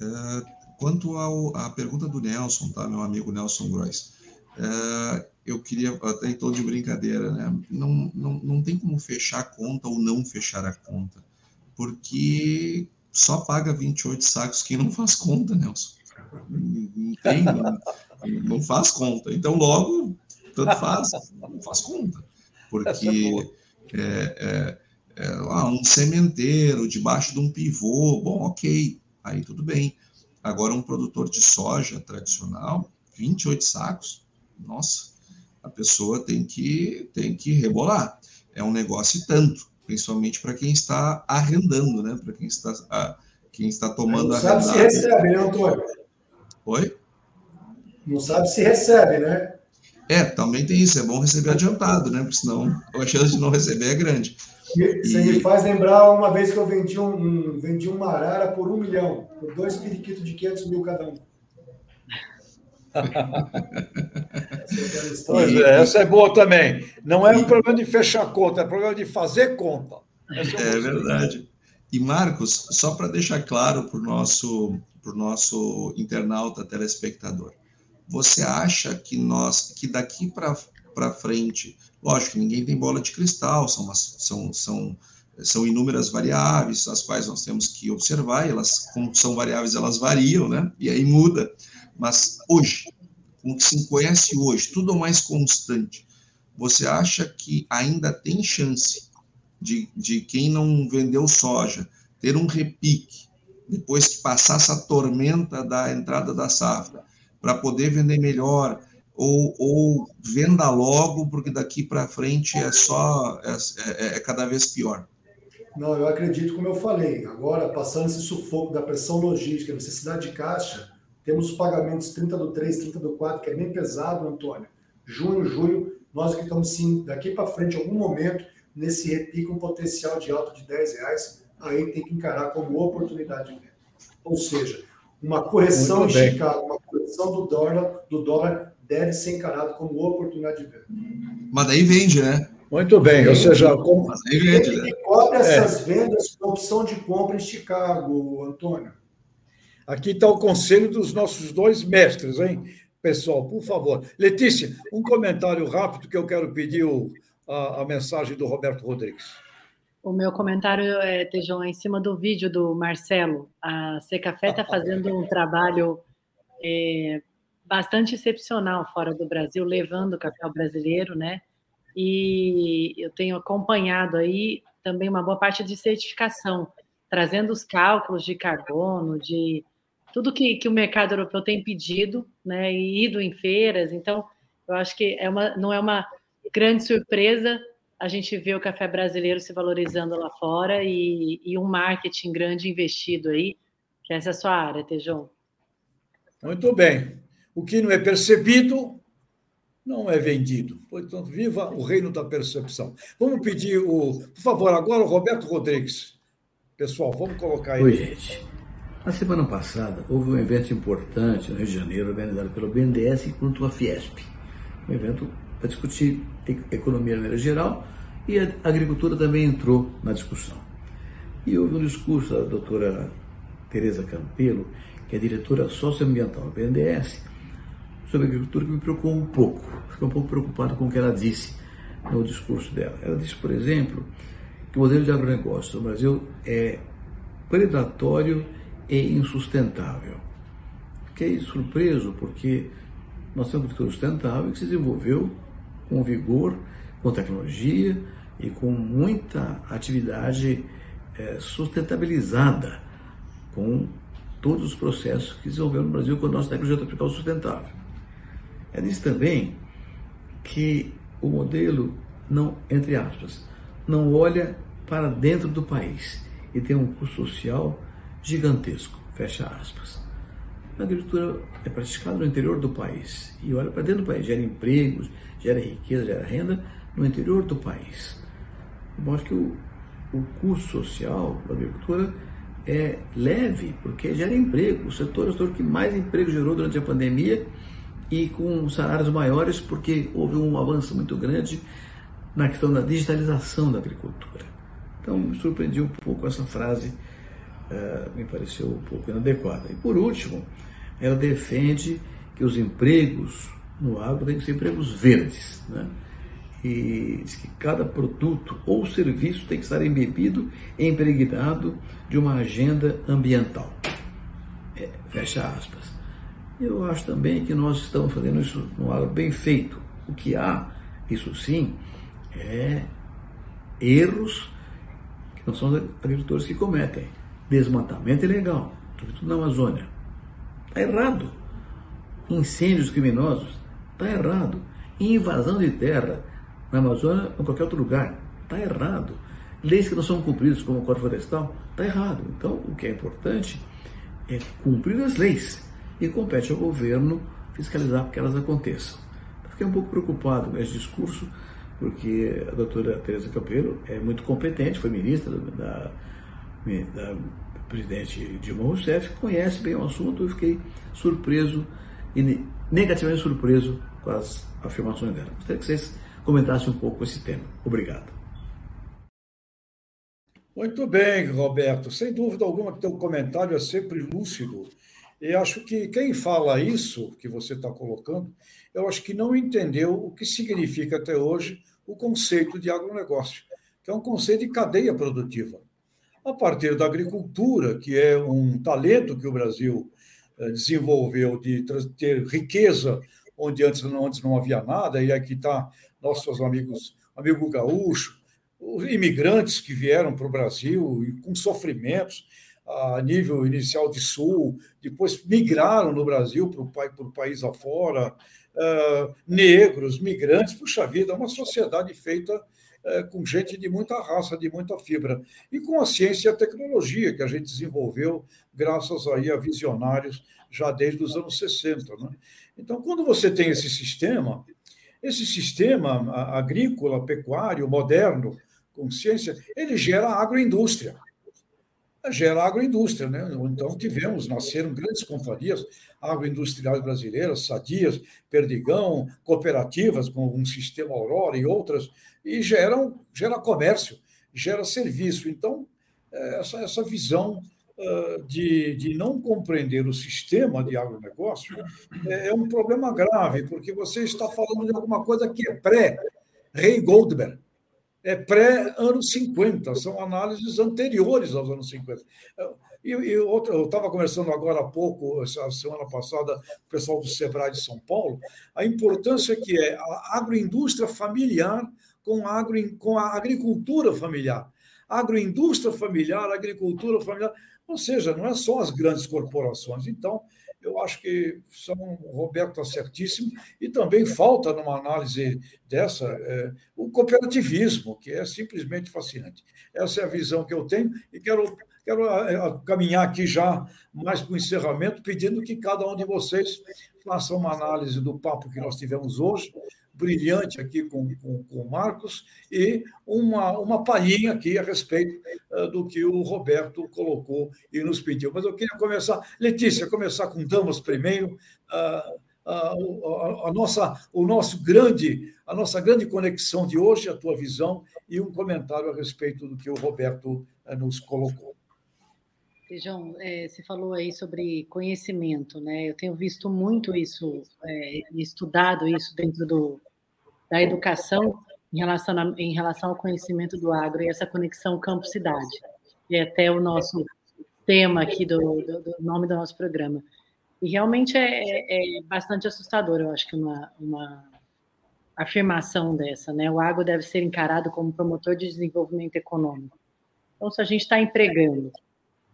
Uh, Quanto ao, à pergunta do Nelson, tá, meu amigo Nelson Gross, é, eu queria, até em tom de brincadeira, né? Não, não, não tem como fechar a conta ou não fechar a conta, porque só paga 28 sacos quem não faz conta, Nelson. Não tem, não, não faz conta. Então, logo, tanto faz, não faz conta. Porque é, é, é, ah, um sementeiro debaixo de um pivô, bom, ok, aí tudo bem. Agora, um produtor de soja tradicional, 28 sacos, nossa, a pessoa tem que, tem que rebolar. É um negócio e tanto, principalmente para quem está arrendando, né? Para quem está, a, quem está tomando Não sabe se recebe, né, Antônio? Oi? Não sabe se recebe, né? É, também tem isso. É bom receber adiantado, né? Porque senão a chance de não receber é grande. Você me faz lembrar uma vez que eu vendi um, um, vendi uma arara por um milhão, por dois periquitos de 500 mil cada um. pois é, essa é boa também. Não é um problema de fechar conta, é problema de fazer conta. É, é verdade. E, Marcos, só para deixar claro para o nosso, pro nosso internauta telespectador, você acha que nós, que daqui para frente, lógico ninguém tem bola de cristal, são, são, são, são inúmeras variáveis, as quais nós temos que observar, e elas, como são variáveis, elas variam, né? E aí muda. Mas hoje, com o que se conhece hoje, tudo é mais constante, você acha que ainda tem chance de, de quem não vendeu soja ter um repique depois que passar essa tormenta da entrada da safra, para poder vender melhor, ou, ou venda logo, porque daqui para frente é só é, é, é, cada vez pior. Não, eu acredito, como eu falei, agora passando esse sufoco da pressão logística, necessidade de caixa, temos os pagamentos 30 do 3, 30 do 4, que é bem pesado, Antônio. Junho, julho, nós acreditamos sim, daqui para frente, em algum momento, nesse repique, um potencial de alta de 10 reais, aí tem que encarar como oportunidade de venda. Ou seja, uma correção em Chicago, uma correção do dólar, do dólar deve ser encarado como oportunidade de venda. Mas daí vende, né? Muito bem, ou seja, como... Mas daí vende, né? Ele cobre essas é. vendas com opção de compra em Chicago, Antônio. Aqui está o conselho dos nossos dois mestres, hein? Pessoal, por favor. Letícia, um comentário rápido que eu quero pedir o, a, a mensagem do Roberto Rodrigues. O meu comentário, é, Tejão, é em cima do vídeo do Marcelo. A Secafé está fazendo um trabalho é, bastante excepcional fora do Brasil, levando o café brasileiro, né? E eu tenho acompanhado aí também uma boa parte de certificação, trazendo os cálculos de carbono, de tudo que, que o mercado europeu tem pedido, né? E ido em feiras. Então, eu acho que é uma, não é uma grande surpresa a gente vê o café brasileiro se valorizando lá fora e, e um marketing grande investido aí, que essa é a sua área, Tejão. Muito bem. O que não é percebido não é vendido. Portanto, viva o reino da percepção. Vamos pedir o. Por favor, agora o Roberto Rodrigues. Pessoal, vamos colocar aí. Oi, gente. Na semana passada, houve um evento importante no Rio de Janeiro, organizado pelo BNDES e junto à Fiesp. Um evento para discutir economia de maneira geral e a agricultura também entrou na discussão. E houve um discurso da doutora Tereza Campelo, que é diretora socioambiental do BNDES, sobre agricultura que me preocupou um pouco. Fiquei um pouco preocupado com o que ela disse no discurso dela. Ela disse, por exemplo, que o modelo de agronegócio no Brasil é predatório e insustentável. Fiquei surpreso porque nós temos uma agricultura sustentável que se desenvolveu com vigor, com tecnologia e com muita atividade é, sustentabilizada, com todos os processos que desenvolveu no Brasil com a nossa tecnologia tropical sustentável. É disse também que o modelo não, entre aspas, não olha para dentro do país e tem um custo social gigantesco, fecha aspas. A agricultura é praticada no interior do país e olha para dentro do país, gera empregos, gera riqueza, gera renda no interior do país. Eu acho que o, o custo social da agricultura é leve, porque gera emprego. O setor é o setor que mais emprego gerou durante a pandemia e com salários maiores, porque houve um avanço muito grande na questão da digitalização da agricultura. Então, me surpreendi um pouco essa frase, uh, me pareceu um pouco inadequada. E por último, ela defende que os empregos no agro têm que ser empregos verdes, né? E diz que cada produto ou serviço tem que estar embebido e impregnado de uma agenda ambiental. É, fecha aspas. Eu acho também que nós estamos fazendo isso no agro bem feito. O que há, isso sim, é erros que não são os agricultores que cometem. Desmatamento ilegal, sobretudo na Amazônia Está errado. Incêndios criminosos. Está errado. Invasão de terra na Amazônia ou em qualquer outro lugar. Está errado. Leis que não são cumpridas, como o Código Florestal, está errado. Então, o que é importante é cumprir as leis e compete ao governo fiscalizar para que elas aconteçam. fiquei um pouco preocupado com esse discurso, porque a doutora Teresa Campelo é muito competente, foi ministra da, da presidente Dilma Rousseff conhece bem o assunto, eu fiquei surpreso negativamente surpreso com as afirmações dela. Gostaria que vocês comentassem um pouco esse tema. Obrigado. Muito bem, Roberto. Sem dúvida alguma que teu comentário é sempre lúcido. E acho que quem fala isso que você está colocando, eu acho que não entendeu o que significa até hoje o conceito de agronegócio, que é um conceito de cadeia produtiva. A partir da agricultura, que é um talento que o Brasil eh, desenvolveu de ter riqueza onde antes não, antes não havia nada, e aqui está nossos amigos, amigo gaúcho, os imigrantes que vieram para o Brasil com sofrimentos a nível inicial de sul, depois migraram no Brasil para o, o país afora, uh, negros, migrantes, puxa vida, é uma sociedade feita uh, com gente de muita raça, de muita fibra, e com a ciência e a tecnologia que a gente desenvolveu graças aí a visionários já desde os anos 60. Né? Então, quando você tem esse sistema, esse sistema agrícola, pecuário, moderno, consciência, ele gera agroindústria. Gera agroindústria, né? Então tivemos, nasceram grandes companhias agroindustriais brasileiras, sadias, Perdigão, cooperativas com um sistema Aurora e outras, e geram, gera comércio, gera serviço. Então, é, essa, essa visão de, de não compreender o sistema de agronegócio é, é um problema grave, porque você está falando de alguma coisa que é pré-Rei Goldberg é pré-anos 50, são análises anteriores aos anos 50. E, e outra, eu estava conversando agora há pouco, essa semana passada, com o pessoal do Sebrae de São Paulo, a importância que é a agroindústria familiar com a, agro, com a agricultura familiar. Agroindústria familiar, agricultura familiar, ou seja, não é só as grandes corporações. Então, eu acho que São Roberto está certíssimo, e também falta numa análise dessa é, o cooperativismo, que é simplesmente fascinante. Essa é a visão que eu tenho, e quero, quero é, é, caminhar aqui já mais para o encerramento, pedindo que cada um de vocês faça uma análise do papo que nós tivemos hoje, brilhante aqui com, com, com o Marcos e uma, uma palhinha aqui a respeito uh, do que o Roberto colocou e nos pediu. Mas eu queria começar, Letícia, começar com damas primeiro. Uh, a, a, nossa, o nosso grande, a nossa grande conexão de hoje, a tua visão e um comentário a respeito do que o Roberto uh, nos colocou. João, é, você falou aí sobre conhecimento, né? Eu tenho visto muito isso, é, estudado isso dentro do, da educação em relação, a, em relação ao conhecimento do agro e essa conexão campo-cidade. E é até o nosso tema aqui do, do, do, nome do nosso programa. E realmente é, é, é bastante assustador, eu acho que uma, uma afirmação dessa, né? O agro deve ser encarado como promotor de desenvolvimento econômico. Então, se a gente está empregando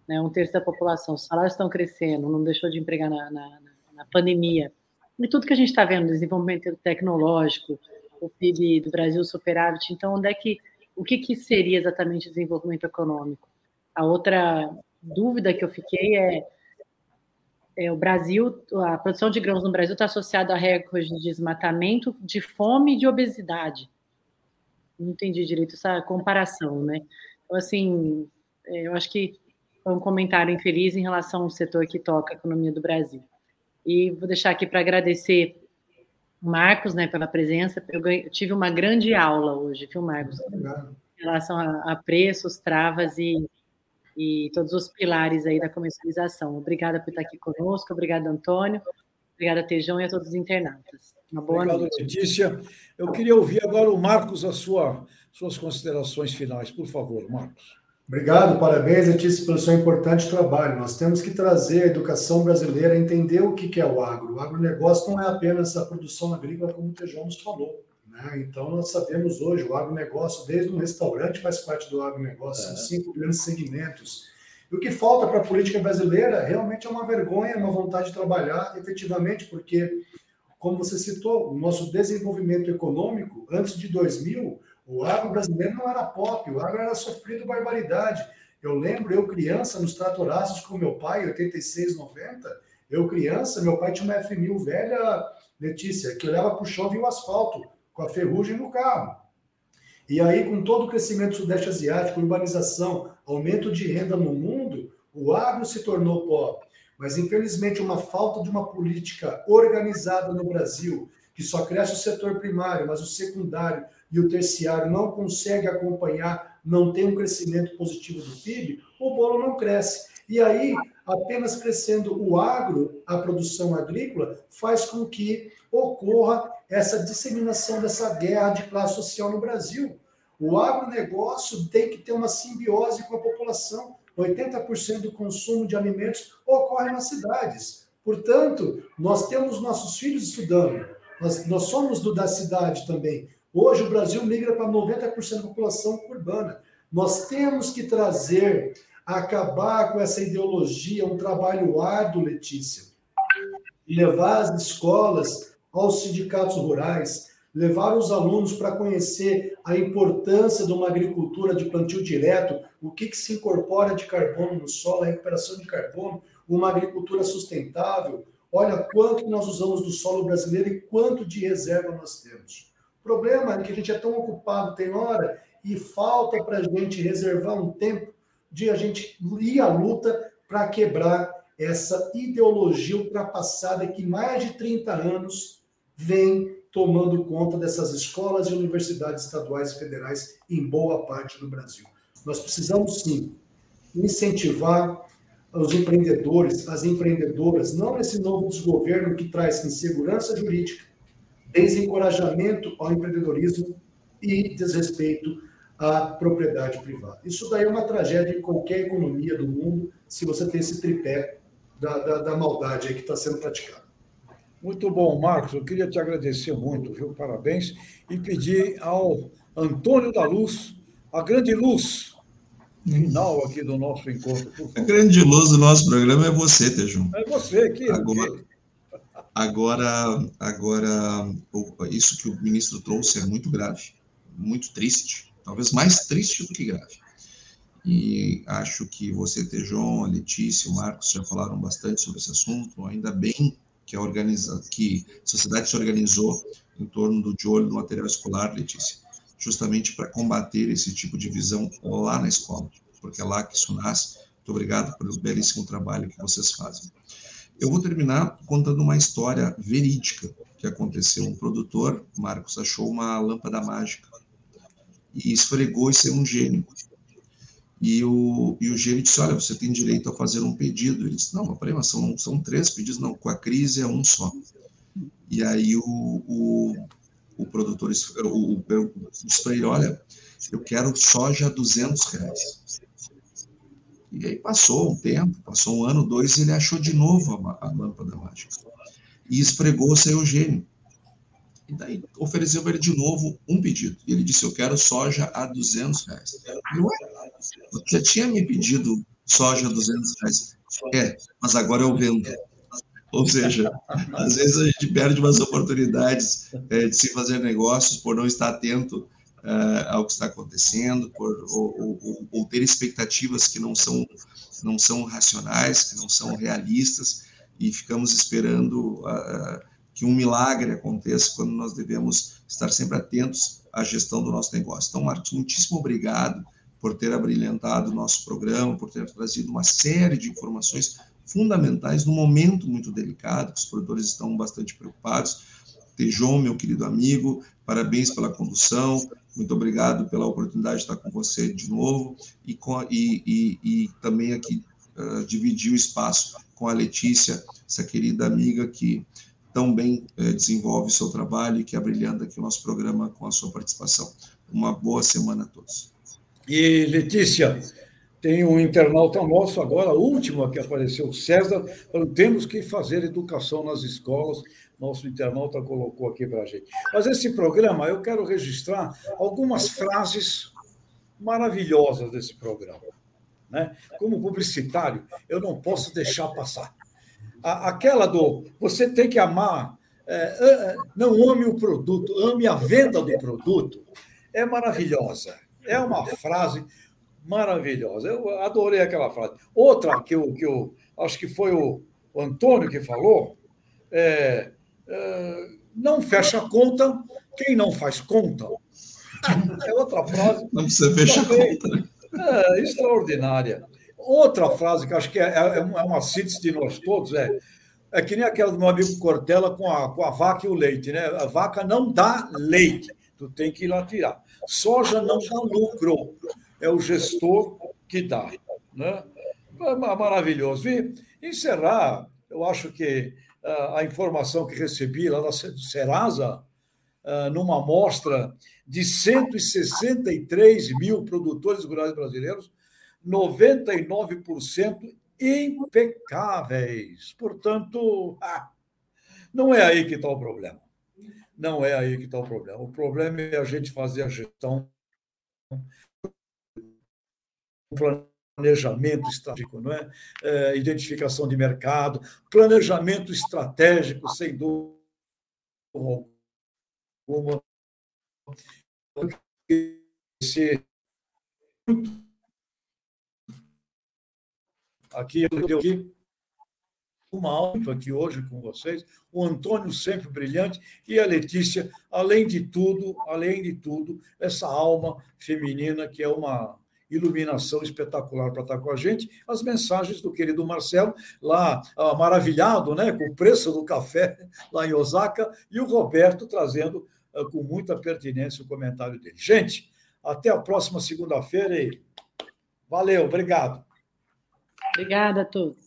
né, um terço da população, os salários estão crescendo, não deixou de empregar na, na, na pandemia, e tudo que a gente está vendo, desenvolvimento tecnológico, o PIB do Brasil superávit. Então, onde é que, o que, que seria exatamente desenvolvimento econômico? A outra dúvida que eu fiquei é, é o Brasil, a produção de grãos no Brasil está associada a recordes de desmatamento, de fome e de obesidade. Não entendi direito essa comparação, né? Então, assim, é, eu acho que foi um comentário infeliz em relação ao setor que toca a economia do Brasil. E vou deixar aqui para agradecer Marcos, né, pela presença. Eu, ganhei, eu, tive uma grande aula hoje, viu, Marcos? Em relação a, a preços, travas e, e todos os pilares aí da comercialização. Obrigada por estar aqui conosco, obrigada, Antônio, obrigada, Tejão, e a todos os internautas. Uma boa Obrigado, noite. Letícia. Eu queria ouvir agora o Marcos, as sua, suas considerações finais. Por favor, Marcos. Obrigado, parabéns, Letícia, pelo seu importante trabalho. Nós temos que trazer a educação brasileira a entender o que é o agro. O agronegócio não é apenas a produção agrícola, como o Tejão nos falou. Né? Então, nós sabemos hoje, o agronegócio, desde um restaurante, faz parte do agronegócio, são é. cinco grandes segmentos. E o que falta para a política brasileira realmente é uma vergonha, uma vontade de trabalhar efetivamente, porque, como você citou, o nosso desenvolvimento econômico, antes de 2000, o agro brasileiro não era pop, o agro era sofrido barbaridade. Eu lembro, eu criança, nos tratoraços com meu pai, 86, 90, eu criança, meu pai tinha uma F1000 velha, Letícia, que olhava para o chão e o asfalto, com a ferrugem no carro. E aí, com todo o crescimento do Sudeste Asiático, urbanização, aumento de renda no mundo, o agro se tornou pop. Mas, infelizmente, uma falta de uma política organizada no Brasil, que só cresce o setor primário, mas o secundário e o terciário não consegue acompanhar, não tem um crescimento positivo do PIB, o bolo não cresce. E aí, apenas crescendo o agro, a produção agrícola, faz com que ocorra essa disseminação dessa guerra de classe social no Brasil. O agronegócio tem que ter uma simbiose com a população. 80% do consumo de alimentos ocorre nas cidades. Portanto, nós temos nossos filhos estudando, nós, nós somos do, da cidade também. Hoje o Brasil migra para 90% da população urbana. Nós temos que trazer, acabar com essa ideologia, um trabalho árduo, Letícia, levar as escolas aos sindicatos rurais, levar os alunos para conhecer a importância de uma agricultura de plantio direto, o que, que se incorpora de carbono no solo, a recuperação de carbono, uma agricultura sustentável. Olha quanto nós usamos do solo brasileiro e quanto de reserva nós temos. O problema é que a gente é tão ocupado, tem hora, e falta para a gente reservar um tempo de a gente ir à luta para quebrar essa ideologia ultrapassada que mais de 30 anos vem tomando conta dessas escolas e universidades estaduais e federais em boa parte do Brasil. Nós precisamos, sim, incentivar os empreendedores, as empreendedoras, não nesse novo desgoverno que traz insegurança jurídica, desencorajamento ao empreendedorismo e desrespeito à propriedade privada. Isso daí é uma tragédia em qualquer economia do mundo, se você tem esse tripé da, da, da maldade que está sendo praticada. Muito bom, Marcos. Eu queria te agradecer muito, viu? Parabéns. E pedir ao Antônio da Luz, a grande luz final aqui do nosso encontro. A grande luz do nosso programa é você, Tejum. É você aqui. Agora, agora, agora, isso que o ministro trouxe é muito grave, muito triste, talvez mais triste do que grave. E acho que você, Tejon, a Letícia, o Marcos já falaram bastante sobre esse assunto. Ainda bem que a, organiza, que a sociedade se organizou em torno do de olho no material escolar, Letícia, justamente para combater esse tipo de visão lá na escola, porque é lá que isso nasce. Muito obrigado pelo belíssimo trabalho que vocês fazem. Eu vou terminar contando uma história verídica que aconteceu. Um produtor, Marcos, achou uma lâmpada mágica e esfregou e ser um gênio. E o, e o gênio disse: Olha, você tem direito a fazer um pedido. Ele disse: Não, mas peraí, mas são, são três pedidos. Não, com a crise é um só. E aí o, o, o produtor o, o, disse para ele: Olha, eu quero soja a 200 reais. E aí passou um tempo, passou um ano, dois, e ele achou de novo a, a lâmpada mágica. E esfregou o Eugênio. E daí ofereceu para ele de novo um pedido. E ele disse: Eu quero soja a 200 reais. Já tinha me pedido soja a 200 reais. É, mas agora eu vendo. Ou seja, às vezes a gente perde umas oportunidades é, de se fazer negócios por não estar atento é, ao que está acontecendo, por, ou, ou, ou, ter expectativas que não são, não são racionais, que não são realistas, e ficamos esperando. Uh, que um milagre aconteça quando nós devemos estar sempre atentos à gestão do nosso negócio. Então, Marcos, muitíssimo obrigado por ter abrilhantado o nosso programa, por ter trazido uma série de informações fundamentais num momento muito delicado, que os produtores estão bastante preocupados. Tejon, meu querido amigo, parabéns pela condução, muito obrigado pela oportunidade de estar com você de novo e, com, e, e, e também aqui uh, dividir o espaço com a Letícia, essa querida amiga que tão bem eh, desenvolve o seu trabalho e que abrilhanta aqui o nosso programa com a sua participação. Uma boa semana a todos. E, Letícia, tem um internauta nosso agora, último que apareceu, César, falando, temos que fazer educação nas escolas. Nosso internauta colocou aqui para a gente. Mas esse programa, eu quero registrar algumas frases maravilhosas desse programa. Né? Como publicitário, eu não posso deixar passar aquela do você tem que amar, é, não ame o produto, ame a venda do produto, é maravilhosa. É uma frase maravilhosa. Eu adorei aquela frase. Outra que eu, que eu acho que foi o, Antônio que falou, é, é, não fecha conta quem não faz conta. É outra frase. Não precisa fechar também, conta. Né? É, extraordinária. Outra frase que acho que é, é, é uma síntese de nós todos é é que nem aquela do meu amigo Cortella com a, com a vaca e o leite, né? A vaca não dá leite, tu tem que ir lá tirar. Soja não dá lucro, é o gestor que dá, né? É maravilhoso. E encerrar, eu acho que a informação que recebi lá da Serasa, uh, numa amostra de 163 mil produtores rurais brasileiros, 99% impecáveis. Portanto, ah, não é aí que está o problema. Não é aí que está o problema. O problema é a gente fazer a gestão, planejamento estratégico, não é? é identificação de mercado, planejamento estratégico, sem dúvida alguma. Aqui eu deu aqui uma aula aqui hoje com vocês, o Antônio sempre brilhante e a Letícia, além de tudo, além de tudo, essa alma feminina que é uma iluminação espetacular para estar com a gente, as mensagens do querido Marcelo, lá ah, maravilhado né, com o preço do café lá em Osaka, e o Roberto trazendo ah, com muita pertinência o comentário dele. Gente, até a próxima segunda-feira e valeu, obrigado. Obrigada a todos.